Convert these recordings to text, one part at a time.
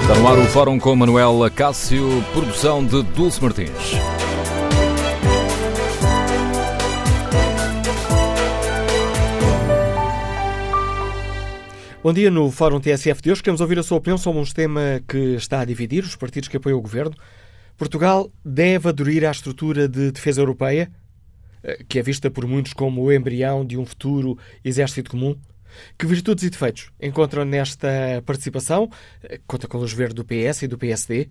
Está no ar o Fórum com Manuel Acácio, produção de Dulce Martins. Bom dia no Fórum TSF de hoje. Queremos ouvir a sua opinião sobre um tema que está a dividir os partidos que apoiam o governo. Portugal deve aderir à estrutura de defesa europeia, que é vista por muitos como o embrião de um futuro exército comum. Que virtudes e defeitos encontram nesta participação? Eh, conta com luz verde do PS e do PSD.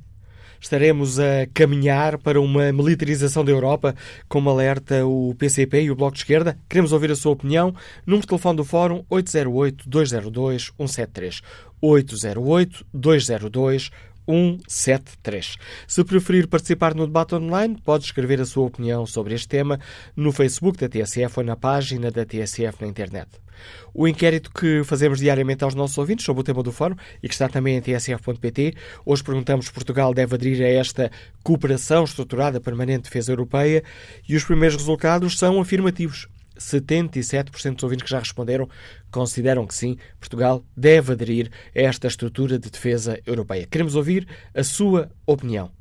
Estaremos a caminhar para uma militarização da Europa, como alerta o PCP e o Bloco de Esquerda? Queremos ouvir a sua opinião. Número de telefone do Fórum 808-202-173. 808-202-173. 173. Se preferir participar no debate online, pode escrever a sua opinião sobre este tema no Facebook da TSF ou na página da TSF na internet. O inquérito que fazemos diariamente aos nossos ouvintes sobre o tema do fórum e que está também em tsf.pt, hoje perguntamos se Portugal deve aderir a esta cooperação estruturada permanente de defesa europeia e os primeiros resultados são afirmativos. 77% dos ouvintes que já responderam consideram que sim, Portugal deve aderir a esta estrutura de defesa europeia. Queremos ouvir a sua opinião.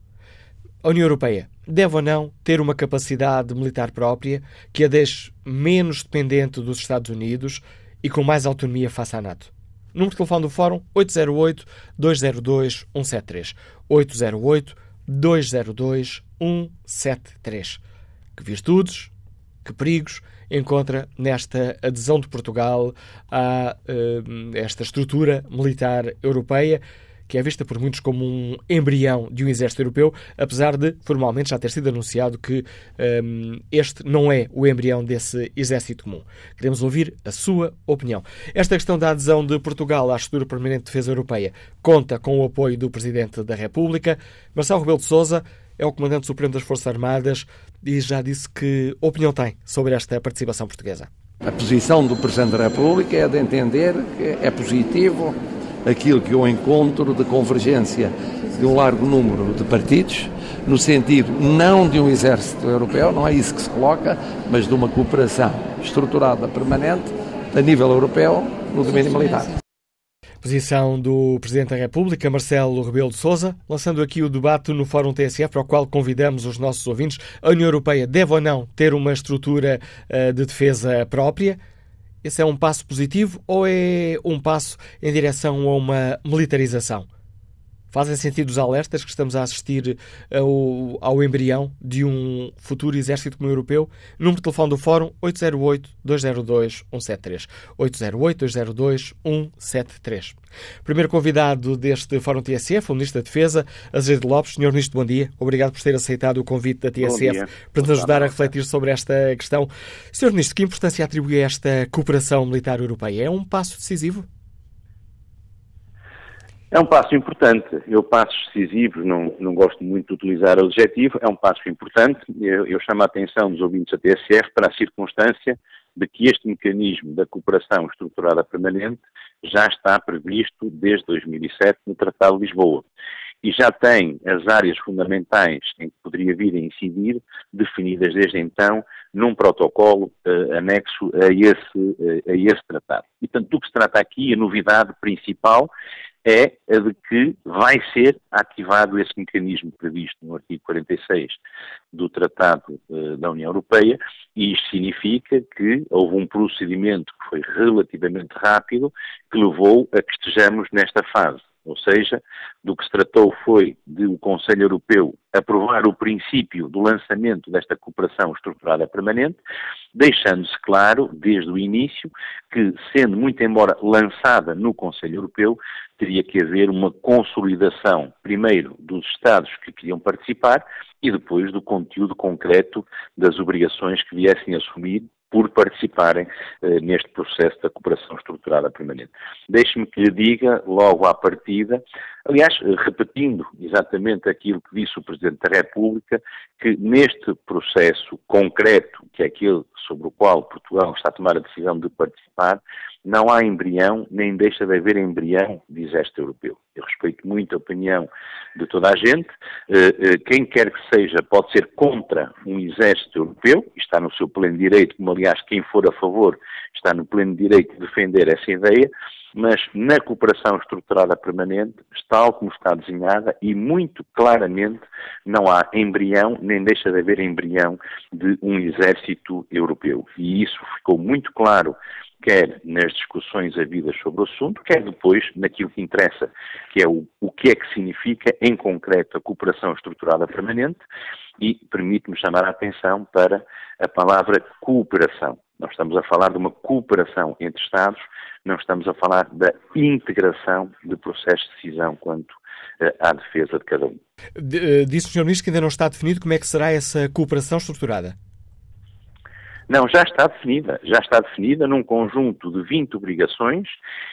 A União Europeia deve ou não ter uma capacidade militar própria que a deixe menos dependente dos Estados Unidos e com mais autonomia face à NATO? Número de telefone do Fórum 808-202-173. 808-202-173. Que virtudes, que perigos encontra nesta adesão de Portugal a uh, esta estrutura militar europeia, que é vista por muitos como um embrião de um exército europeu, apesar de formalmente já ter sido anunciado que um, este não é o embrião desse exército comum. Queremos ouvir a sua opinião. Esta questão da adesão de Portugal à estrutura permanente de defesa europeia conta com o apoio do Presidente da República. Marcelo Rebelo de Sousa é o Comandante Supremo das Forças Armadas e já disse que opinião tem sobre esta participação portuguesa. A posição do Presidente da República é de entender que é positivo aquilo que eu encontro de convergência de um largo número de partidos, no sentido não de um exército europeu, não é isso que se coloca, mas de uma cooperação estruturada permanente a nível europeu no domínio militar. Posição do Presidente da República, Marcelo Rebelo de Sousa, lançando aqui o debate no Fórum TSF, para o qual convidamos os nossos ouvintes. A União Europeia deve ou não ter uma estrutura uh, de defesa própria? Esse é um passo positivo ou é um passo em direção a uma militarização? Fazem sentido os alertas que estamos a assistir ao, ao embrião de um futuro exército comum europeu? Número de telefone do Fórum 808-202-173. 808-202-173. Primeiro convidado deste Fórum TSF, o Ministro da Defesa, Azevedo Lopes. Senhor Ministro, bom dia. Obrigado por ter aceitado o convite da TSF para nos ajudar a refletir sobre esta questão. Senhor Ministro, que importância atribui a esta cooperação militar europeia? É um passo decisivo? É um passo importante. Eu, passos decisivos, não, não gosto muito de utilizar o adjetivo, é um passo importante. Eu, eu chamo a atenção dos ouvintes da TSF para a circunstância de que este mecanismo da cooperação estruturada permanente já está previsto desde 2007 no Tratado de Lisboa e já tem as áreas fundamentais em que poderia vir a incidir definidas desde então num protocolo uh, anexo a esse, uh, a esse tratado. E, portanto, do que se trata aqui, a novidade principal é a de que vai ser ativado esse mecanismo previsto no artigo 46 do Tratado uh, da União Europeia, e isto significa que houve um procedimento que foi relativamente rápido que levou a que estejamos nesta fase. Ou seja, do que se tratou foi de o Conselho Europeu aprovar o princípio do lançamento desta cooperação estruturada permanente, deixando-se claro, desde o início, que, sendo muito embora lançada no Conselho Europeu, teria que haver uma consolidação, primeiro, dos Estados que queriam participar e depois do conteúdo concreto das obrigações que viessem a assumir por participarem eh, neste processo da cooperação estruturada permanente. Deixe-me que lhe diga, logo à partida, aliás, repetindo exatamente aquilo que disse o Presidente da República, que neste processo concreto, que é aquele sobre o qual Portugal está a tomar a decisão de participar, não há embrião, nem deixa de haver embrião de exército europeu. Eu respeito muito a opinião de toda a gente. Eh, eh, quem quer que seja pode ser contra um exército europeu, está no seu pleno direito, como aliás quem for a favor está no pleno direito de defender essa ideia, mas na cooperação estruturada permanente, tal como está desenhada, e muito claramente não há embrião, nem deixa de haver embrião de um exército europeu. E isso ficou muito claro quer nas discussões havidas sobre o assunto, quer depois naquilo que interessa, que é o, o que é que significa, em concreto, a cooperação estruturada permanente, e permite-me chamar a atenção para a palavra cooperação. Nós estamos a falar de uma cooperação entre Estados, não estamos a falar da integração de processos de decisão quanto uh, à defesa de cada um. Eh, disse o Sr. Ministro que ainda não está definido como é que será essa cooperação estruturada. Não, já está definida. Já está definida num conjunto de 20 obrigações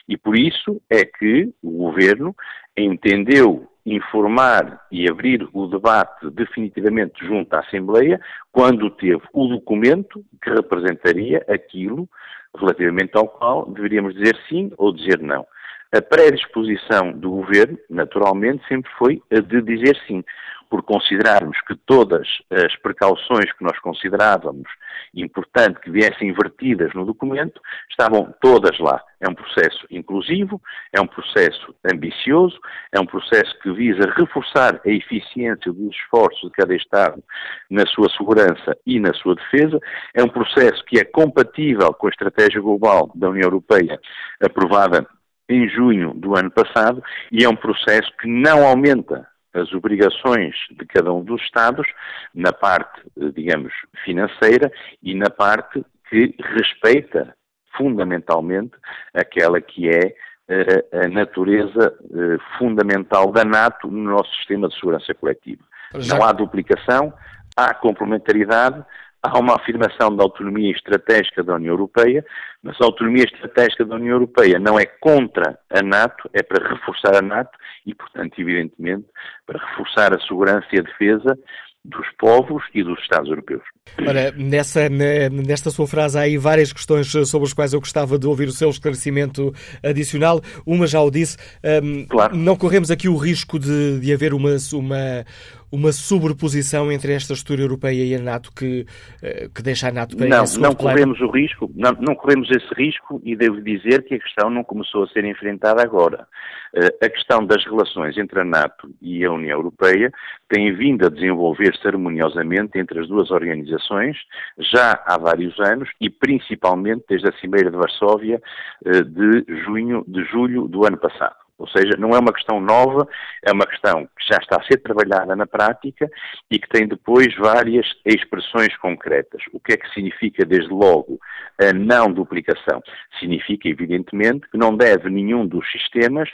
e por isso é que o Governo entendeu informar e abrir o debate definitivamente junto à Assembleia quando teve o documento que representaria aquilo relativamente ao qual deveríamos dizer sim ou dizer não. A predisposição do Governo, naturalmente, sempre foi a de dizer sim por considerarmos que todas as precauções que nós considerávamos importante que viessem invertidas no documento estavam todas lá. É um processo inclusivo, é um processo ambicioso, é um processo que visa reforçar a eficiência dos esforços de cada Estado na sua segurança e na sua defesa, é um processo que é compatível com a estratégia global da União Europeia aprovada em junho do ano passado e é um processo que não aumenta as obrigações de cada um dos Estados na parte, eh, digamos, financeira e na parte que respeita fundamentalmente aquela que é eh, a natureza eh, fundamental da NATO no nosso sistema de segurança coletiva. Já... Não há duplicação, há complementaridade, há uma afirmação da autonomia estratégica da União Europeia, mas a autonomia estratégica da União Europeia não é contra a NATO, é para reforçar a NATO e, portanto, evidentemente, para reforçar a segurança e a defesa dos povos e dos Estados europeus. Ora, nessa, nesta sua frase há aí várias questões sobre as quais eu gostava de ouvir o seu esclarecimento adicional. Uma já o disse, um, claro. não corremos aqui o risco de, de haver uma, uma, uma sobreposição entre esta estrutura europeia e a NATO que, eh, que deixa a NATO para Não, não corremos o risco, não, não corremos esse risco e devo dizer que a questão não começou a ser enfrentada agora. Uh, a questão das relações entre a NATO e a União Europeia tem vindo a desenvolver-se harmoniosamente entre as duas organizações já há vários anos e principalmente desde a Cimeira de Varsóvia uh, de junho, de julho do ano passado. Ou seja, não é uma questão nova, é uma questão que já está a ser trabalhada na prática e que tem depois várias expressões concretas. O que é que significa, desde logo, a não duplicação? Significa, evidentemente, que não deve nenhum dos sistemas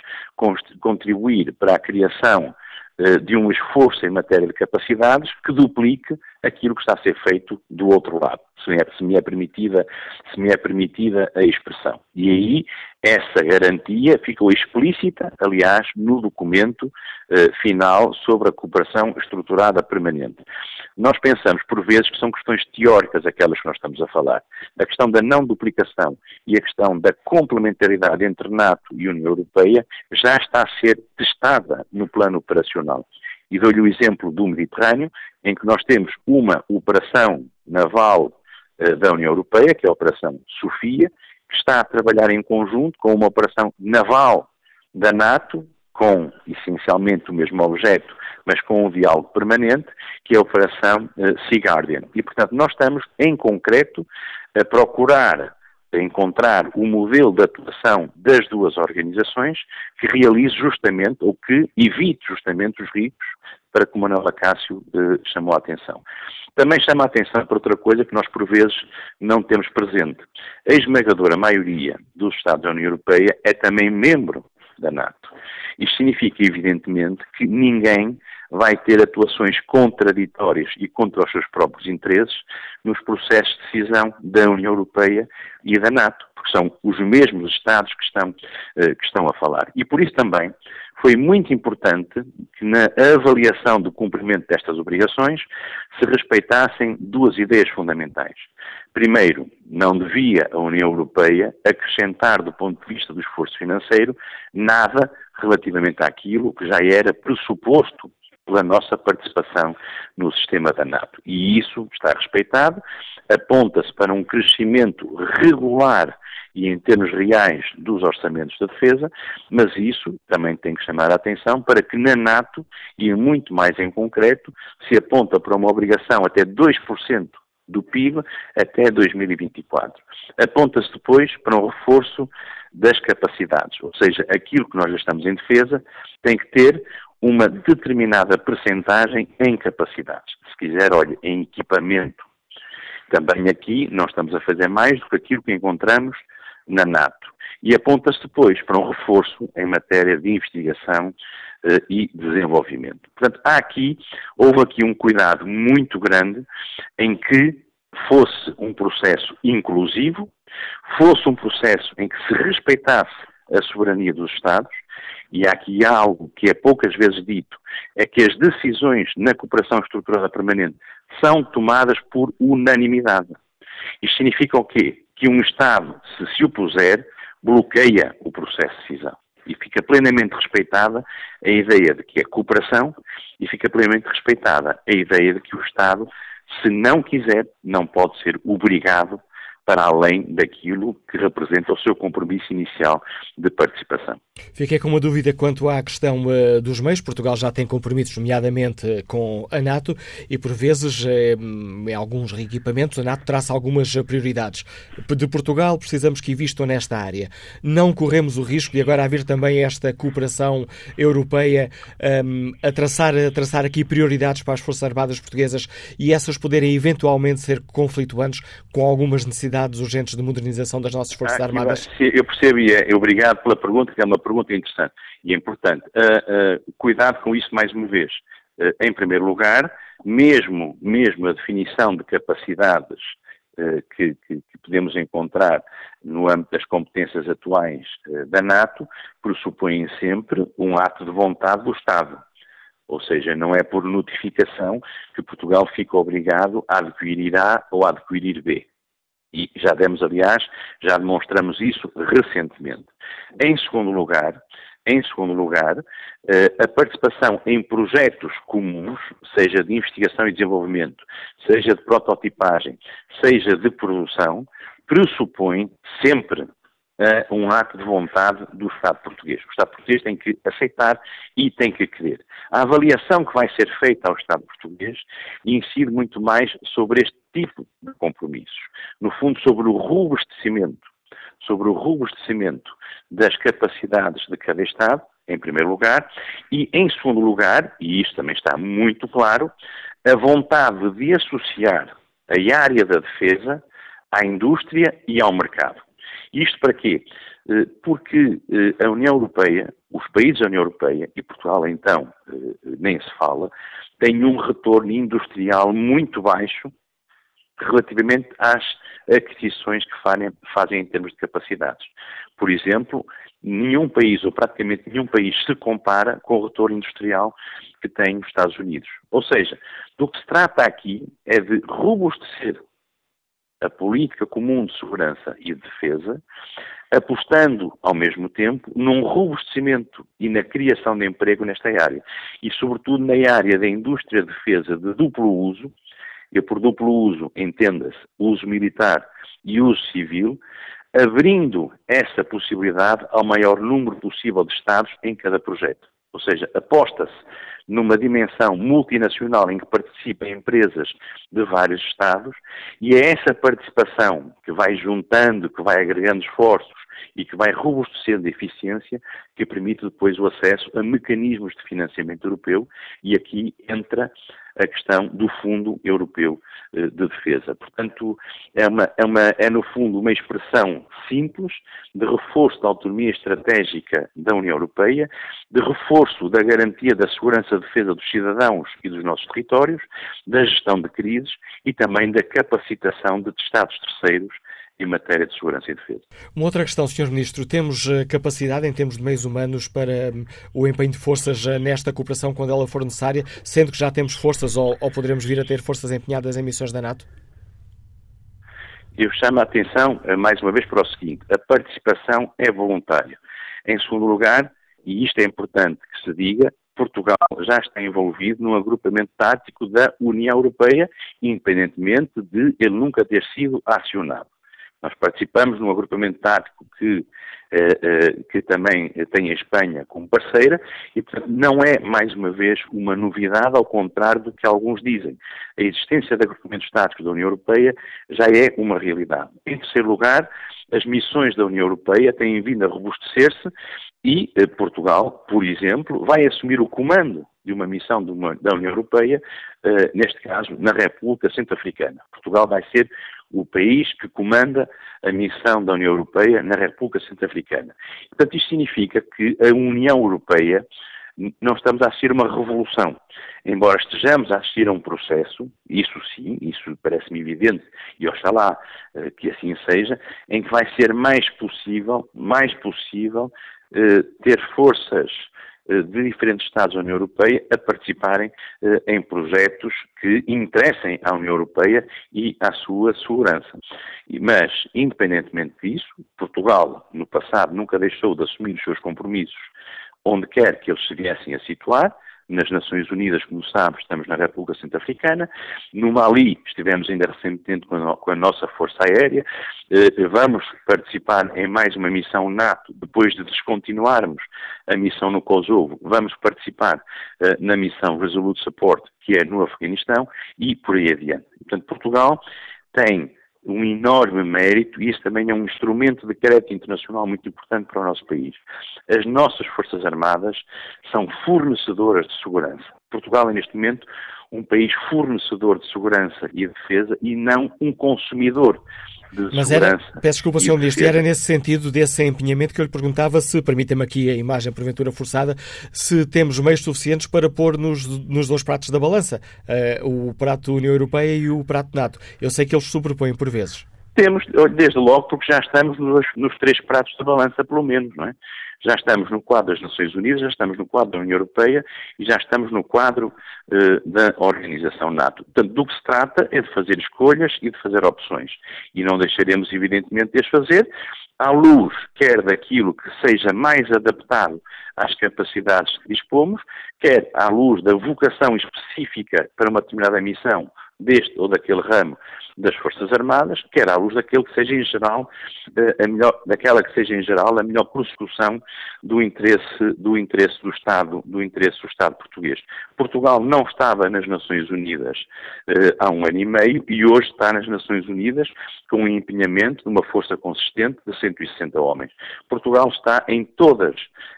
contribuir para a criação eh, de um esforço em matéria de capacidades que duplique aquilo que está a ser feito do outro lado, se me é, se me é permitida, se me é permitida a expressão. E aí essa garantia ficou explícita, aliás, no documento eh, final sobre a cooperação estruturada permanente. Nós pensamos, por vezes, que são questões teóricas aquelas que nós estamos a falar. A questão da não duplicação e a questão da complementaridade entre NATO e União Europeia já está a ser testada no plano operacional. E dou-lhe o exemplo do Mediterrâneo, em que nós temos uma operação naval eh, da União Europeia, que é a Operação Sofia, que está a trabalhar em conjunto com uma operação naval da NATO, com essencialmente o mesmo objeto, mas com um diálogo permanente, que é a Operação uh, Sea Guardian. E, portanto, nós estamos, em concreto, a procurar encontrar o modelo de atuação das duas organizações que realize justamente, ou que evite justamente os riscos para que o Manuel Acácio eh, chamou a atenção. Também chama a atenção para outra coisa que nós, por vezes, não temos presente. A esmagadora maioria dos Estados da União Europeia é também membro da NATO. Isto significa, evidentemente, que ninguém vai ter atuações contraditórias e contra os seus próprios interesses nos processos de decisão da União Europeia e da NATO, porque são os mesmos Estados que estão, eh, que estão a falar. E por isso também foi muito importante que na avaliação do cumprimento destas obrigações se respeitassem duas ideias fundamentais. Primeiro, não devia a União Europeia acrescentar, do ponto de vista do esforço financeiro, nada relativamente àquilo que já era pressuposto pela nossa participação no sistema da NATO. E isso está respeitado, aponta-se para um crescimento regular e em termos reais dos orçamentos da defesa, mas isso também tem que chamar a atenção para que na NATO, e muito mais em concreto, se aponta para uma obrigação até 2% do PIB até 2024. Aponta-se depois para um reforço das capacidades, ou seja, aquilo que nós gastamos em defesa tem que ter uma determinada percentagem em capacidades. Se quiser, olhe, em equipamento. Também aqui nós estamos a fazer mais do que aquilo que encontramos na NATO. E aponta-se depois para um reforço em matéria de investigação uh, e desenvolvimento. Portanto, há aqui, houve aqui um cuidado muito grande em que fosse um processo inclusivo, fosse um processo em que se respeitasse a soberania dos Estados, e há aqui algo que é poucas vezes dito, é que as decisões na cooperação estruturada permanente são tomadas por unanimidade. Isto significa o quê? Que um Estado, se se opuser, bloqueia o processo de decisão. E fica plenamente respeitada a ideia de que é cooperação e fica plenamente respeitada a ideia de que o Estado, se não quiser, não pode ser obrigado para além daquilo que representa o seu compromisso inicial de participação. Fiquei com uma dúvida quanto à questão uh, dos meios. Portugal já tem compromissos, nomeadamente uh, com a NATO, e por vezes, uh, em alguns reequipamentos, a NATO traça algumas prioridades. De Portugal, precisamos que investam nesta área. Não corremos o risco de agora haver também esta cooperação europeia um, a, traçar, a traçar aqui prioridades para as Forças Armadas Portuguesas e essas poderem eventualmente ser conflituantes com algumas necessidades urgentes de modernização das nossas Forças ah, Armadas? Eu percebo e é, obrigado pela pergunta, que é uma pergunta interessante e importante. Uh, uh, cuidado com isso mais uma vez. Uh, em primeiro lugar, mesmo, mesmo a definição de capacidades que, que, que, podemos encontrar no âmbito das competências atuais da NATO pressupõem sempre um ato de vontade do Estado. Ou seja, não é por notificação que Portugal fica obrigado a adquirir A ou a adquirir B. E já demos, aliás, já demonstramos isso recentemente. Em segundo lugar, em segundo lugar, eh, a participação em projetos comuns, seja de investigação e desenvolvimento, seja de prototipagem, seja de produção, pressupõe sempre uh, um ato de vontade do Estado português. O Estado português tem que aceitar e tem que querer. A avaliação que vai ser feita ao Estado português incide muito mais sobre este tipo de compromissos. No fundo, sobre o robustecimento, sobre o robustecimento das capacidades de cada Estado, em primeiro lugar, e em segundo lugar, e isso também está muito claro, a vontade de associar a área da defesa à indústria e ao mercado. Isto para quê? Eh, porque eh, a União Europeia, os países da União Europeia, e Portugal então eh, nem se fala, têm um retorno industrial muito baixo relativamente às aquisições que fazem, fazem em termos de capacidades. Por exemplo, nenhum país, ou praticamente nenhum país, se compara com o retorno industrial que tem os Estados Unidos. Ou seja, do que se trata aqui é de robustecer a política comum de segurança e de defesa, apostando ao mesmo tempo num robustecimento e na criação de emprego nesta área. E, sobretudo, na área da indústria de defesa de duplo uso, e por duplo uso entenda-se uso militar e uso civil, abrindo essa possibilidade ao maior número possível de Estados em cada projeto. Ou seja, aposta-se numa dimensão multinacional em que participam empresas de vários Estados, e é essa participação que vai juntando, que vai agregando esforços e que vai robustecendo a eficiência que permite depois o acesso a mecanismos de financiamento europeu, e aqui entra a questão do Fundo Europeu eh, de Defesa. Portanto, é, uma, é, uma, é no fundo uma expressão simples de reforço da autonomia estratégica da União Europeia, de reforço da garantia da segurança e defesa dos cidadãos e dos nossos territórios, da gestão de crises e também da capacitação de Estados terceiros em matéria de segurança e defesa. Uma outra questão, Sr. Ministro, temos eh, capacidade em termos de meios humanos para um, o empenho de forças eh, nesta cooperação quando ela for necessária, sendo que já temos forças ou, ou poderemos vir a ter forças empenhadas em missões da NATO? Eu chamo a atenção, eh, mais uma vez, para o seguinte: a participação é voluntária. Em segundo lugar, e isto é importante que se diga, Portugal já está envolvido num agrupamento tático da União Europeia, independentemente de ele nunca ter sido acionado. Nós participamos num agrupamento tático que, eh, eh, que também tem a Espanha como parceira e, portanto, não é, mais uma vez, uma novidade, ao contrário do que alguns dizem. A existência de agrupamentos táticos da União Europeia já é uma realidade. Em terceiro lugar, as missões da União Europeia têm vindo a robustecer-se e eh, Portugal, por exemplo, vai assumir o comando de uma missão de uma, da União Europeia, uh, neste caso na República Centro-Africana. Portugal vai ser o país que comanda a missão da União Europeia na República Centro-Africana. Portanto, isto significa que a União Europeia não estamos a assistir uma revolução. Embora estejamos a assistir a um processo, isso sim, isso parece-me evidente, e oxalá uh, que assim seja, em que vai ser mais possível, mais possível, uh, ter forças eh, de diferentes Estados da União Europeia a participarem eh, em projetos que interessem à União Europeia e à sua segurança. Mas, independentemente disso, Portugal, no passado, nunca deixou de assumir os seus compromissos onde quer que eles se viessem a situar, nas Nações Unidas, como sabe, estamos na República Centro-Africana. No Mali, estivemos ainda recentemente com a, com a nossa Força Aérea. Eh, vamos participar em mais uma missão NATO, depois de descontinuarmos a missão no Kosovo. Vamos participar eh, na missão Resolute Support, que é no Afeganistão, e por aí adiante. Portanto, Portugal tem um enorme mérito e isso também é um instrumento de crédito internacional muito importante para o nosso país. As nossas Forças Armadas são fornecedoras de segurança. Portugal é, neste momento, um país fornecedor de segurança e defesa e não um consumidor de Mas era, peço desculpa, Sr. Ministro, era nesse sentido, desse empenhamento que eu lhe perguntava se, permita-me aqui a imagem porventura forçada, se temos meios suficientes para pôr nos, nos dois pratos da balança, uh, o prato União Europeia e o prato NATO. Eu sei que eles sobrepõem por vezes. Temos, desde logo, porque já estamos nos, nos três pratos da balança, pelo menos, não é? Já estamos no quadro das Nações Unidas, já estamos no quadro da União Europeia e já estamos no quadro eh, da Organização NATO. Portanto, do que se trata é de fazer escolhas e de fazer opções. E não deixaremos, evidentemente, de as fazer à luz, quer daquilo que seja mais adaptado às capacidades que dispomos, quer à luz da vocação específica para uma determinada missão deste ou daquele ramo das Forças Armadas, quer à luz daquele que seja em geral eh, a melhor, daquela que seja em geral a melhor prossecução do interesse do interesse do Estado do interesse do Estado português. Portugal não estava nas Nações Unidas eh, há um ano e meio e hoje está nas Nações Unidas com um empenhamento de uma força consistente de 160 homens. Portugal está em todas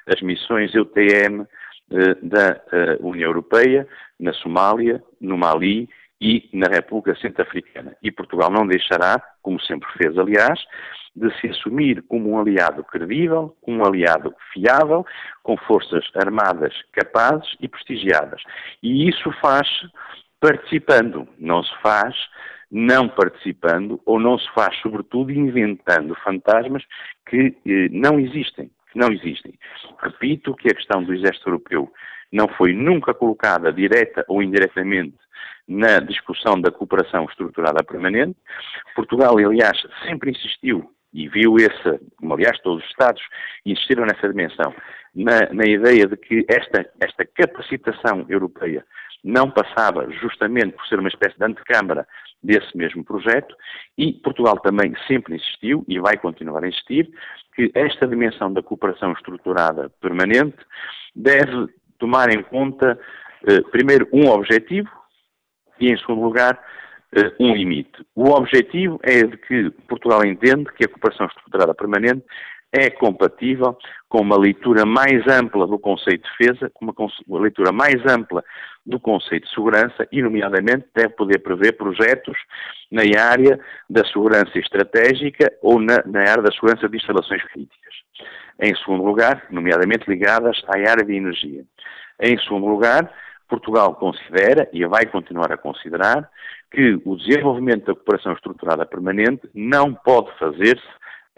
as missões EUTM eh, da União Europeia, na Somália, no Mali e na República Centro-Africana. E Portugal não deixará, como sempre fez, aliás, de se assumir como um aliado credível, como um aliado fiável, com forças armadas capazes e prestigiadas. E isso faz participando, não se faz não participando ou não se faz, sobretudo, inventando fantasmas que eh, não existem. Que não existem. Repito que a questão do exército europeu não foi nunca colocada direta ou indiretamente na discussão da cooperação estruturada permanente. Portugal, aliás, sempre insistiu e viu esse, como aliás todos os Estados insistiram nessa dimensão, na, na ideia de que esta, esta capacitação europeia não passava justamente por ser uma espécie de antecâmara desse mesmo projeto e Portugal também sempre insistiu e vai continuar a insistir que esta dimensão da cooperação estruturada permanente deve tomar em conta, eh, primeiro, um objetivo, e, em segundo lugar, eh, um limite. O objetivo é de que Portugal entende que a cooperação estruturada permanente é compatível com uma leitura mais ampla do conceito de defesa, com uma, leitura mais ampla do conceito de segurança e, nomeadamente, deve poder prever projetos na área da segurança estratégica ou na, na área da segurança de instalações críticas. Em segundo lugar, nomeadamente ligadas à área de energia. Em segundo lugar, Portugal considera, e vai continuar a considerar, que o desenvolvimento da cooperação estruturada permanente não pode fazer-se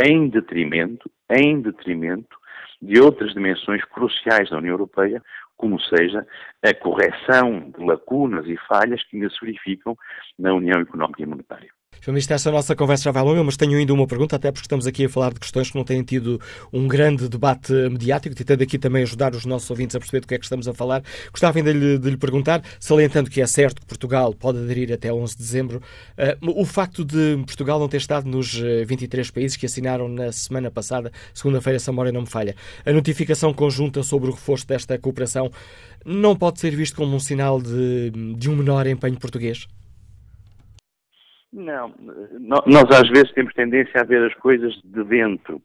em detrimento, em detrimento de outras dimensões cruciais da União Europeia, como seja a correção de lacunas e falhas que ainda se verificam na União Económica e Monetária. Ministro, esta nossa conversa já vai longa, mas tenho ainda uma pergunta, até porque estamos aqui a falar de questões que não têm tido um grande debate mediático, tentando aqui também ajudar os nossos ouvintes a perceber do que é que estamos a falar. Gostava ainda de lhe, de lhe perguntar, salientando que é certo que Portugal pode aderir até 11 de dezembro, uh, o facto de Portugal não ter estado nos 23 eh, países que assinaram na semana passada, segunda-feira, se a memória não me falha, a notificação conjunta sobre o reforço desta cooperação não pode ser visto como um sinal de, de um menor empenho português? Não, nós às vezes temos tendência a ver as coisas de dentro.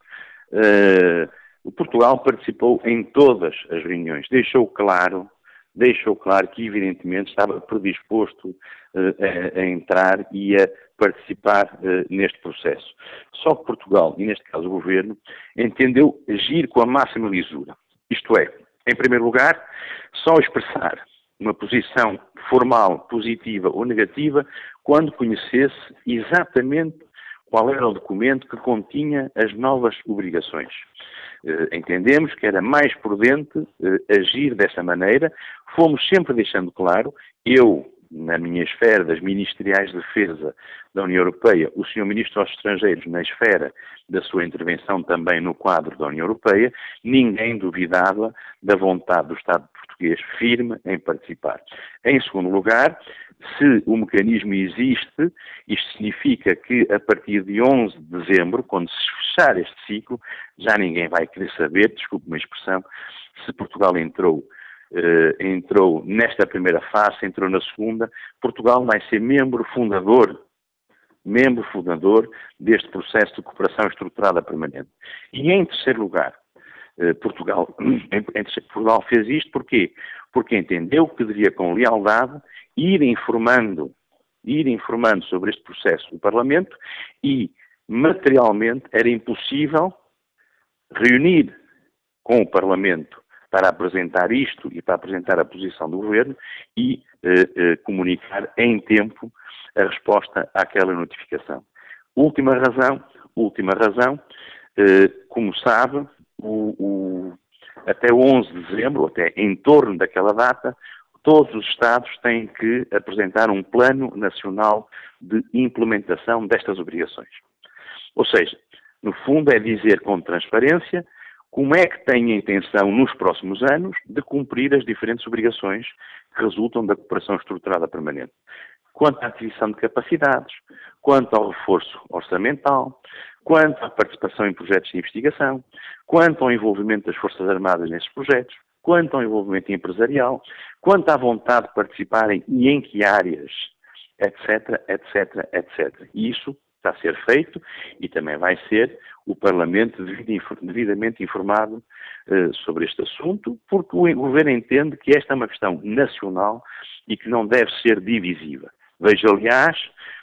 Uh, Portugal participou em todas as reuniões, deixou claro, deixou claro que evidentemente estava predisposto uh, a, a, entrar e a participar uh, neste processo. Só que Portugal, e neste caso o Governo, entendeu agir com a máxima lisura. Isto é, em primeiro lugar, só expressar uma posição formal, positiva ou negativa, quando conhecesse exatamente qual era o documento que continha as novas obrigações. Uh, entendemos que era mais prudente uh, agir dessa maneira. Fomos sempre deixando claro, eu, na minha esfera das ministeriais de defesa da União Europeia, o Sr. Ministro dos Estrangeiros na esfera da sua intervenção também no quadro da União Europeia, ninguém duvidava da vontade do Estado português firme em participar. Em segundo lugar, se o mecanismo existe, isto significa que a partir de 11 de dezembro, quando se fechar este ciclo, já ninguém vai querer saber, desculpe uma expressão, se Portugal entrou entrou nesta primeira fase, entrou na segunda, Portugal vai ser membro fundador, membro fundador deste processo de cooperação estruturada permanente. E em terceiro lugar, uh, Portugal, Portugal fez isto porquê? Porque entendeu que deveria com lealdade ir informando, ir informando sobre este processo do Parlamento e, materialmente, era impossível reunir com o Parlamento para apresentar isto e para apresentar a posição do Governo e eh, eh, comunicar em tempo a resposta àquela notificação. Última razão, última razão, eh, como sabe, o, o, até 11 de dezembro, até em torno daquela data, todos os Estados têm que apresentar um plano nacional de implementação destas obrigações. Ou seja, no fundo é dizer com transparência como é que tem a intenção, nos próximos anos, de cumprir as diferentes obrigações que resultam da cooperação estruturada permanente. Quanto à aquisição de capacidades, quanto ao reforço orçamental, quanto à participação em projetos de investigação, quanto ao envolvimento das Forças Armadas nesses projetos, quanto ao envolvimento empresarial, quanto à vontade de participarem e em que áreas, etc, etc, etc. E isso está a ser feito e também vai ser o Parlamento devidamente informado uh, sobre este assunto, porque o Governo entende que esta é uma questão nacional e que não deve ser divisiva. Vejo, aliás,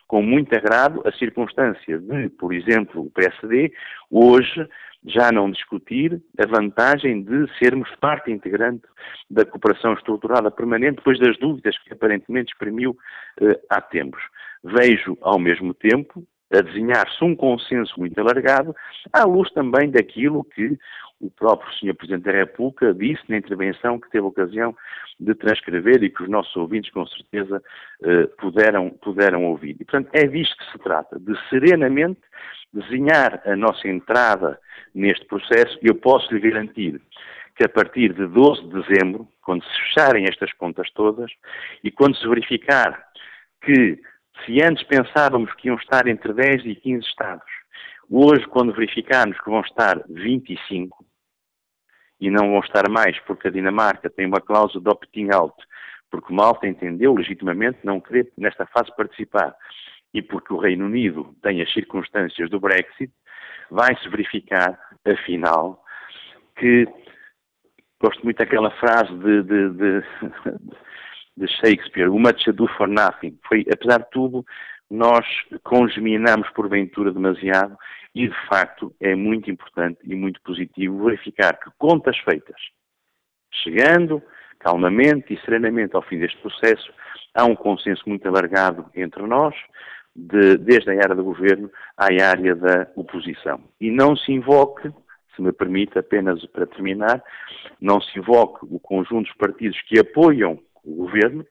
com muito agrado a circunstância de, por exemplo, o PSD hoje já não discutir a vantagem de sermos parte integrante da cooperação estruturada permanente, depois das dúvidas que aparentemente exprimiu eh, há tempos. Vejo, ao mesmo tempo, a desenhar-se um consenso muito alargado, à luz também daquilo que o próprio Sr. Presidente da República disse na intervenção que teve ocasião de transcrever e que os nossos ouvintes, com certeza, eh, puderam, puderam ouvir. E, portanto, é disto que se trata, de serenamente desenhar a nossa entrada neste processo e eu posso lhe garantir que a partir de 12 de dezembro, quando se fecharem estas contas todas e quando se verificar que se antes pensávamos que iam estar entre 10 e 15 Estados, hoje, quando verificarmos que vão estar 25, e não vão estar mais porque a Dinamarca tem uma cláusula de opting out, porque Malta entendeu legitimamente não querer nesta fase participar e porque o Reino Unido tem as circunstâncias do Brexit, vai-se verificar, afinal, que gosto muito daquela frase de, de, de, de Shakespeare, o much ado for nothing. Foi, apesar de tudo, nós congeminamos porventura demasiado e, de facto, é muito importante e muito positivo verificar que contas feitas, chegando calmamente e serenamente ao fim deste processo. Há um consenso muito alargado entre nós, de, desde a área do governo à área da oposição. E não se invoque, se me permite, apenas para terminar, não se invoque o conjunto dos partidos que apoiam o governo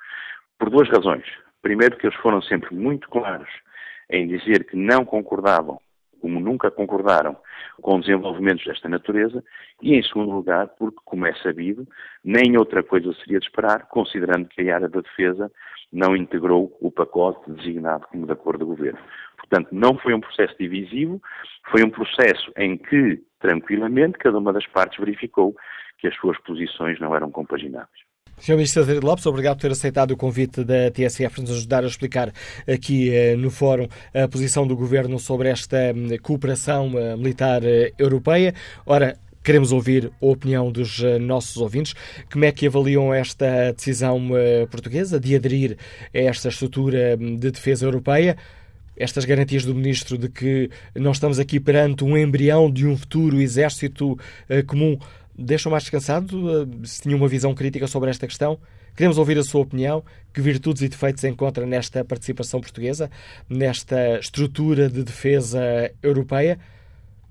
por duas razões. Primeiro, que eles foram sempre muito claros em dizer que não concordavam, como nunca concordaram, com desenvolvimentos desta natureza, e em segundo lugar, porque, como é sabido, nem outra coisa seria de esperar, considerando que a área da defesa não integrou o pacote designado como de acordo do governo. Portanto, não foi um processo divisivo, foi um processo em que, tranquilamente, cada uma das partes verificou que as suas posições não eram compagináveis. Sr. Ministro Adriano Lopes, obrigado por ter aceitado o convite da TSF para nos ajudar a explicar aqui eh, no Fórum a posição do Governo sobre esta hum, cooperação eh, militar eh, europeia. Ora, Queremos ouvir a opinião dos nossos ouvintes. Como é que avaliam esta decisão portuguesa de aderir a esta estrutura hum, de defesa europeia? Estas garantias do Ministro de que não estamos aqui perante um embrião de um futuro exército comum deixam mais descansado? Eh, se tinha uma visão crítica sobre esta questão? Queremos ouvir a sua opinião. Que virtudes e defeitos encontra nesta participação portuguesa, nesta estrutura de defesa europeia?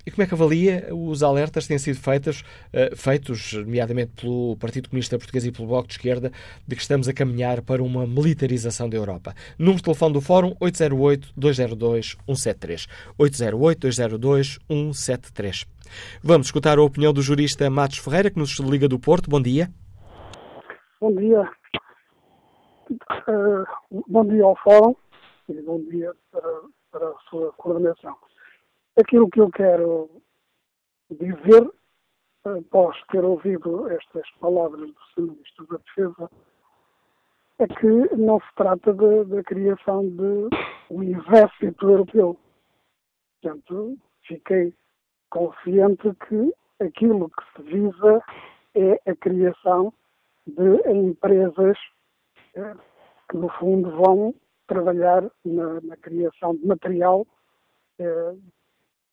E como é que avalia os alertas que têm sido feitos, uh, feitos, nomeadamente pelo Partido Comunista Português e pelo Bloco de Esquerda, de que estamos a caminhar para uma militarização da Europa? Número de telefone do Fórum 808-202-173. 808-202-173. Vamos escutar a opinião do jurista Matos Ferreira, que nos liga do Porto. Bom dia. Bom dia. Uh, bom dia ao Fórum e bom dia para, para a sua coordenação. Aquilo que eu quero dizer, após ter ouvido estas palavras do Sr. Ministro da Defesa, é que não se trata da criação de um exército europeu. Portanto, fiquei consciente que aquilo que se visa é a criação de empresas eh, que, no fundo, vão trabalhar na, na criação de material eh,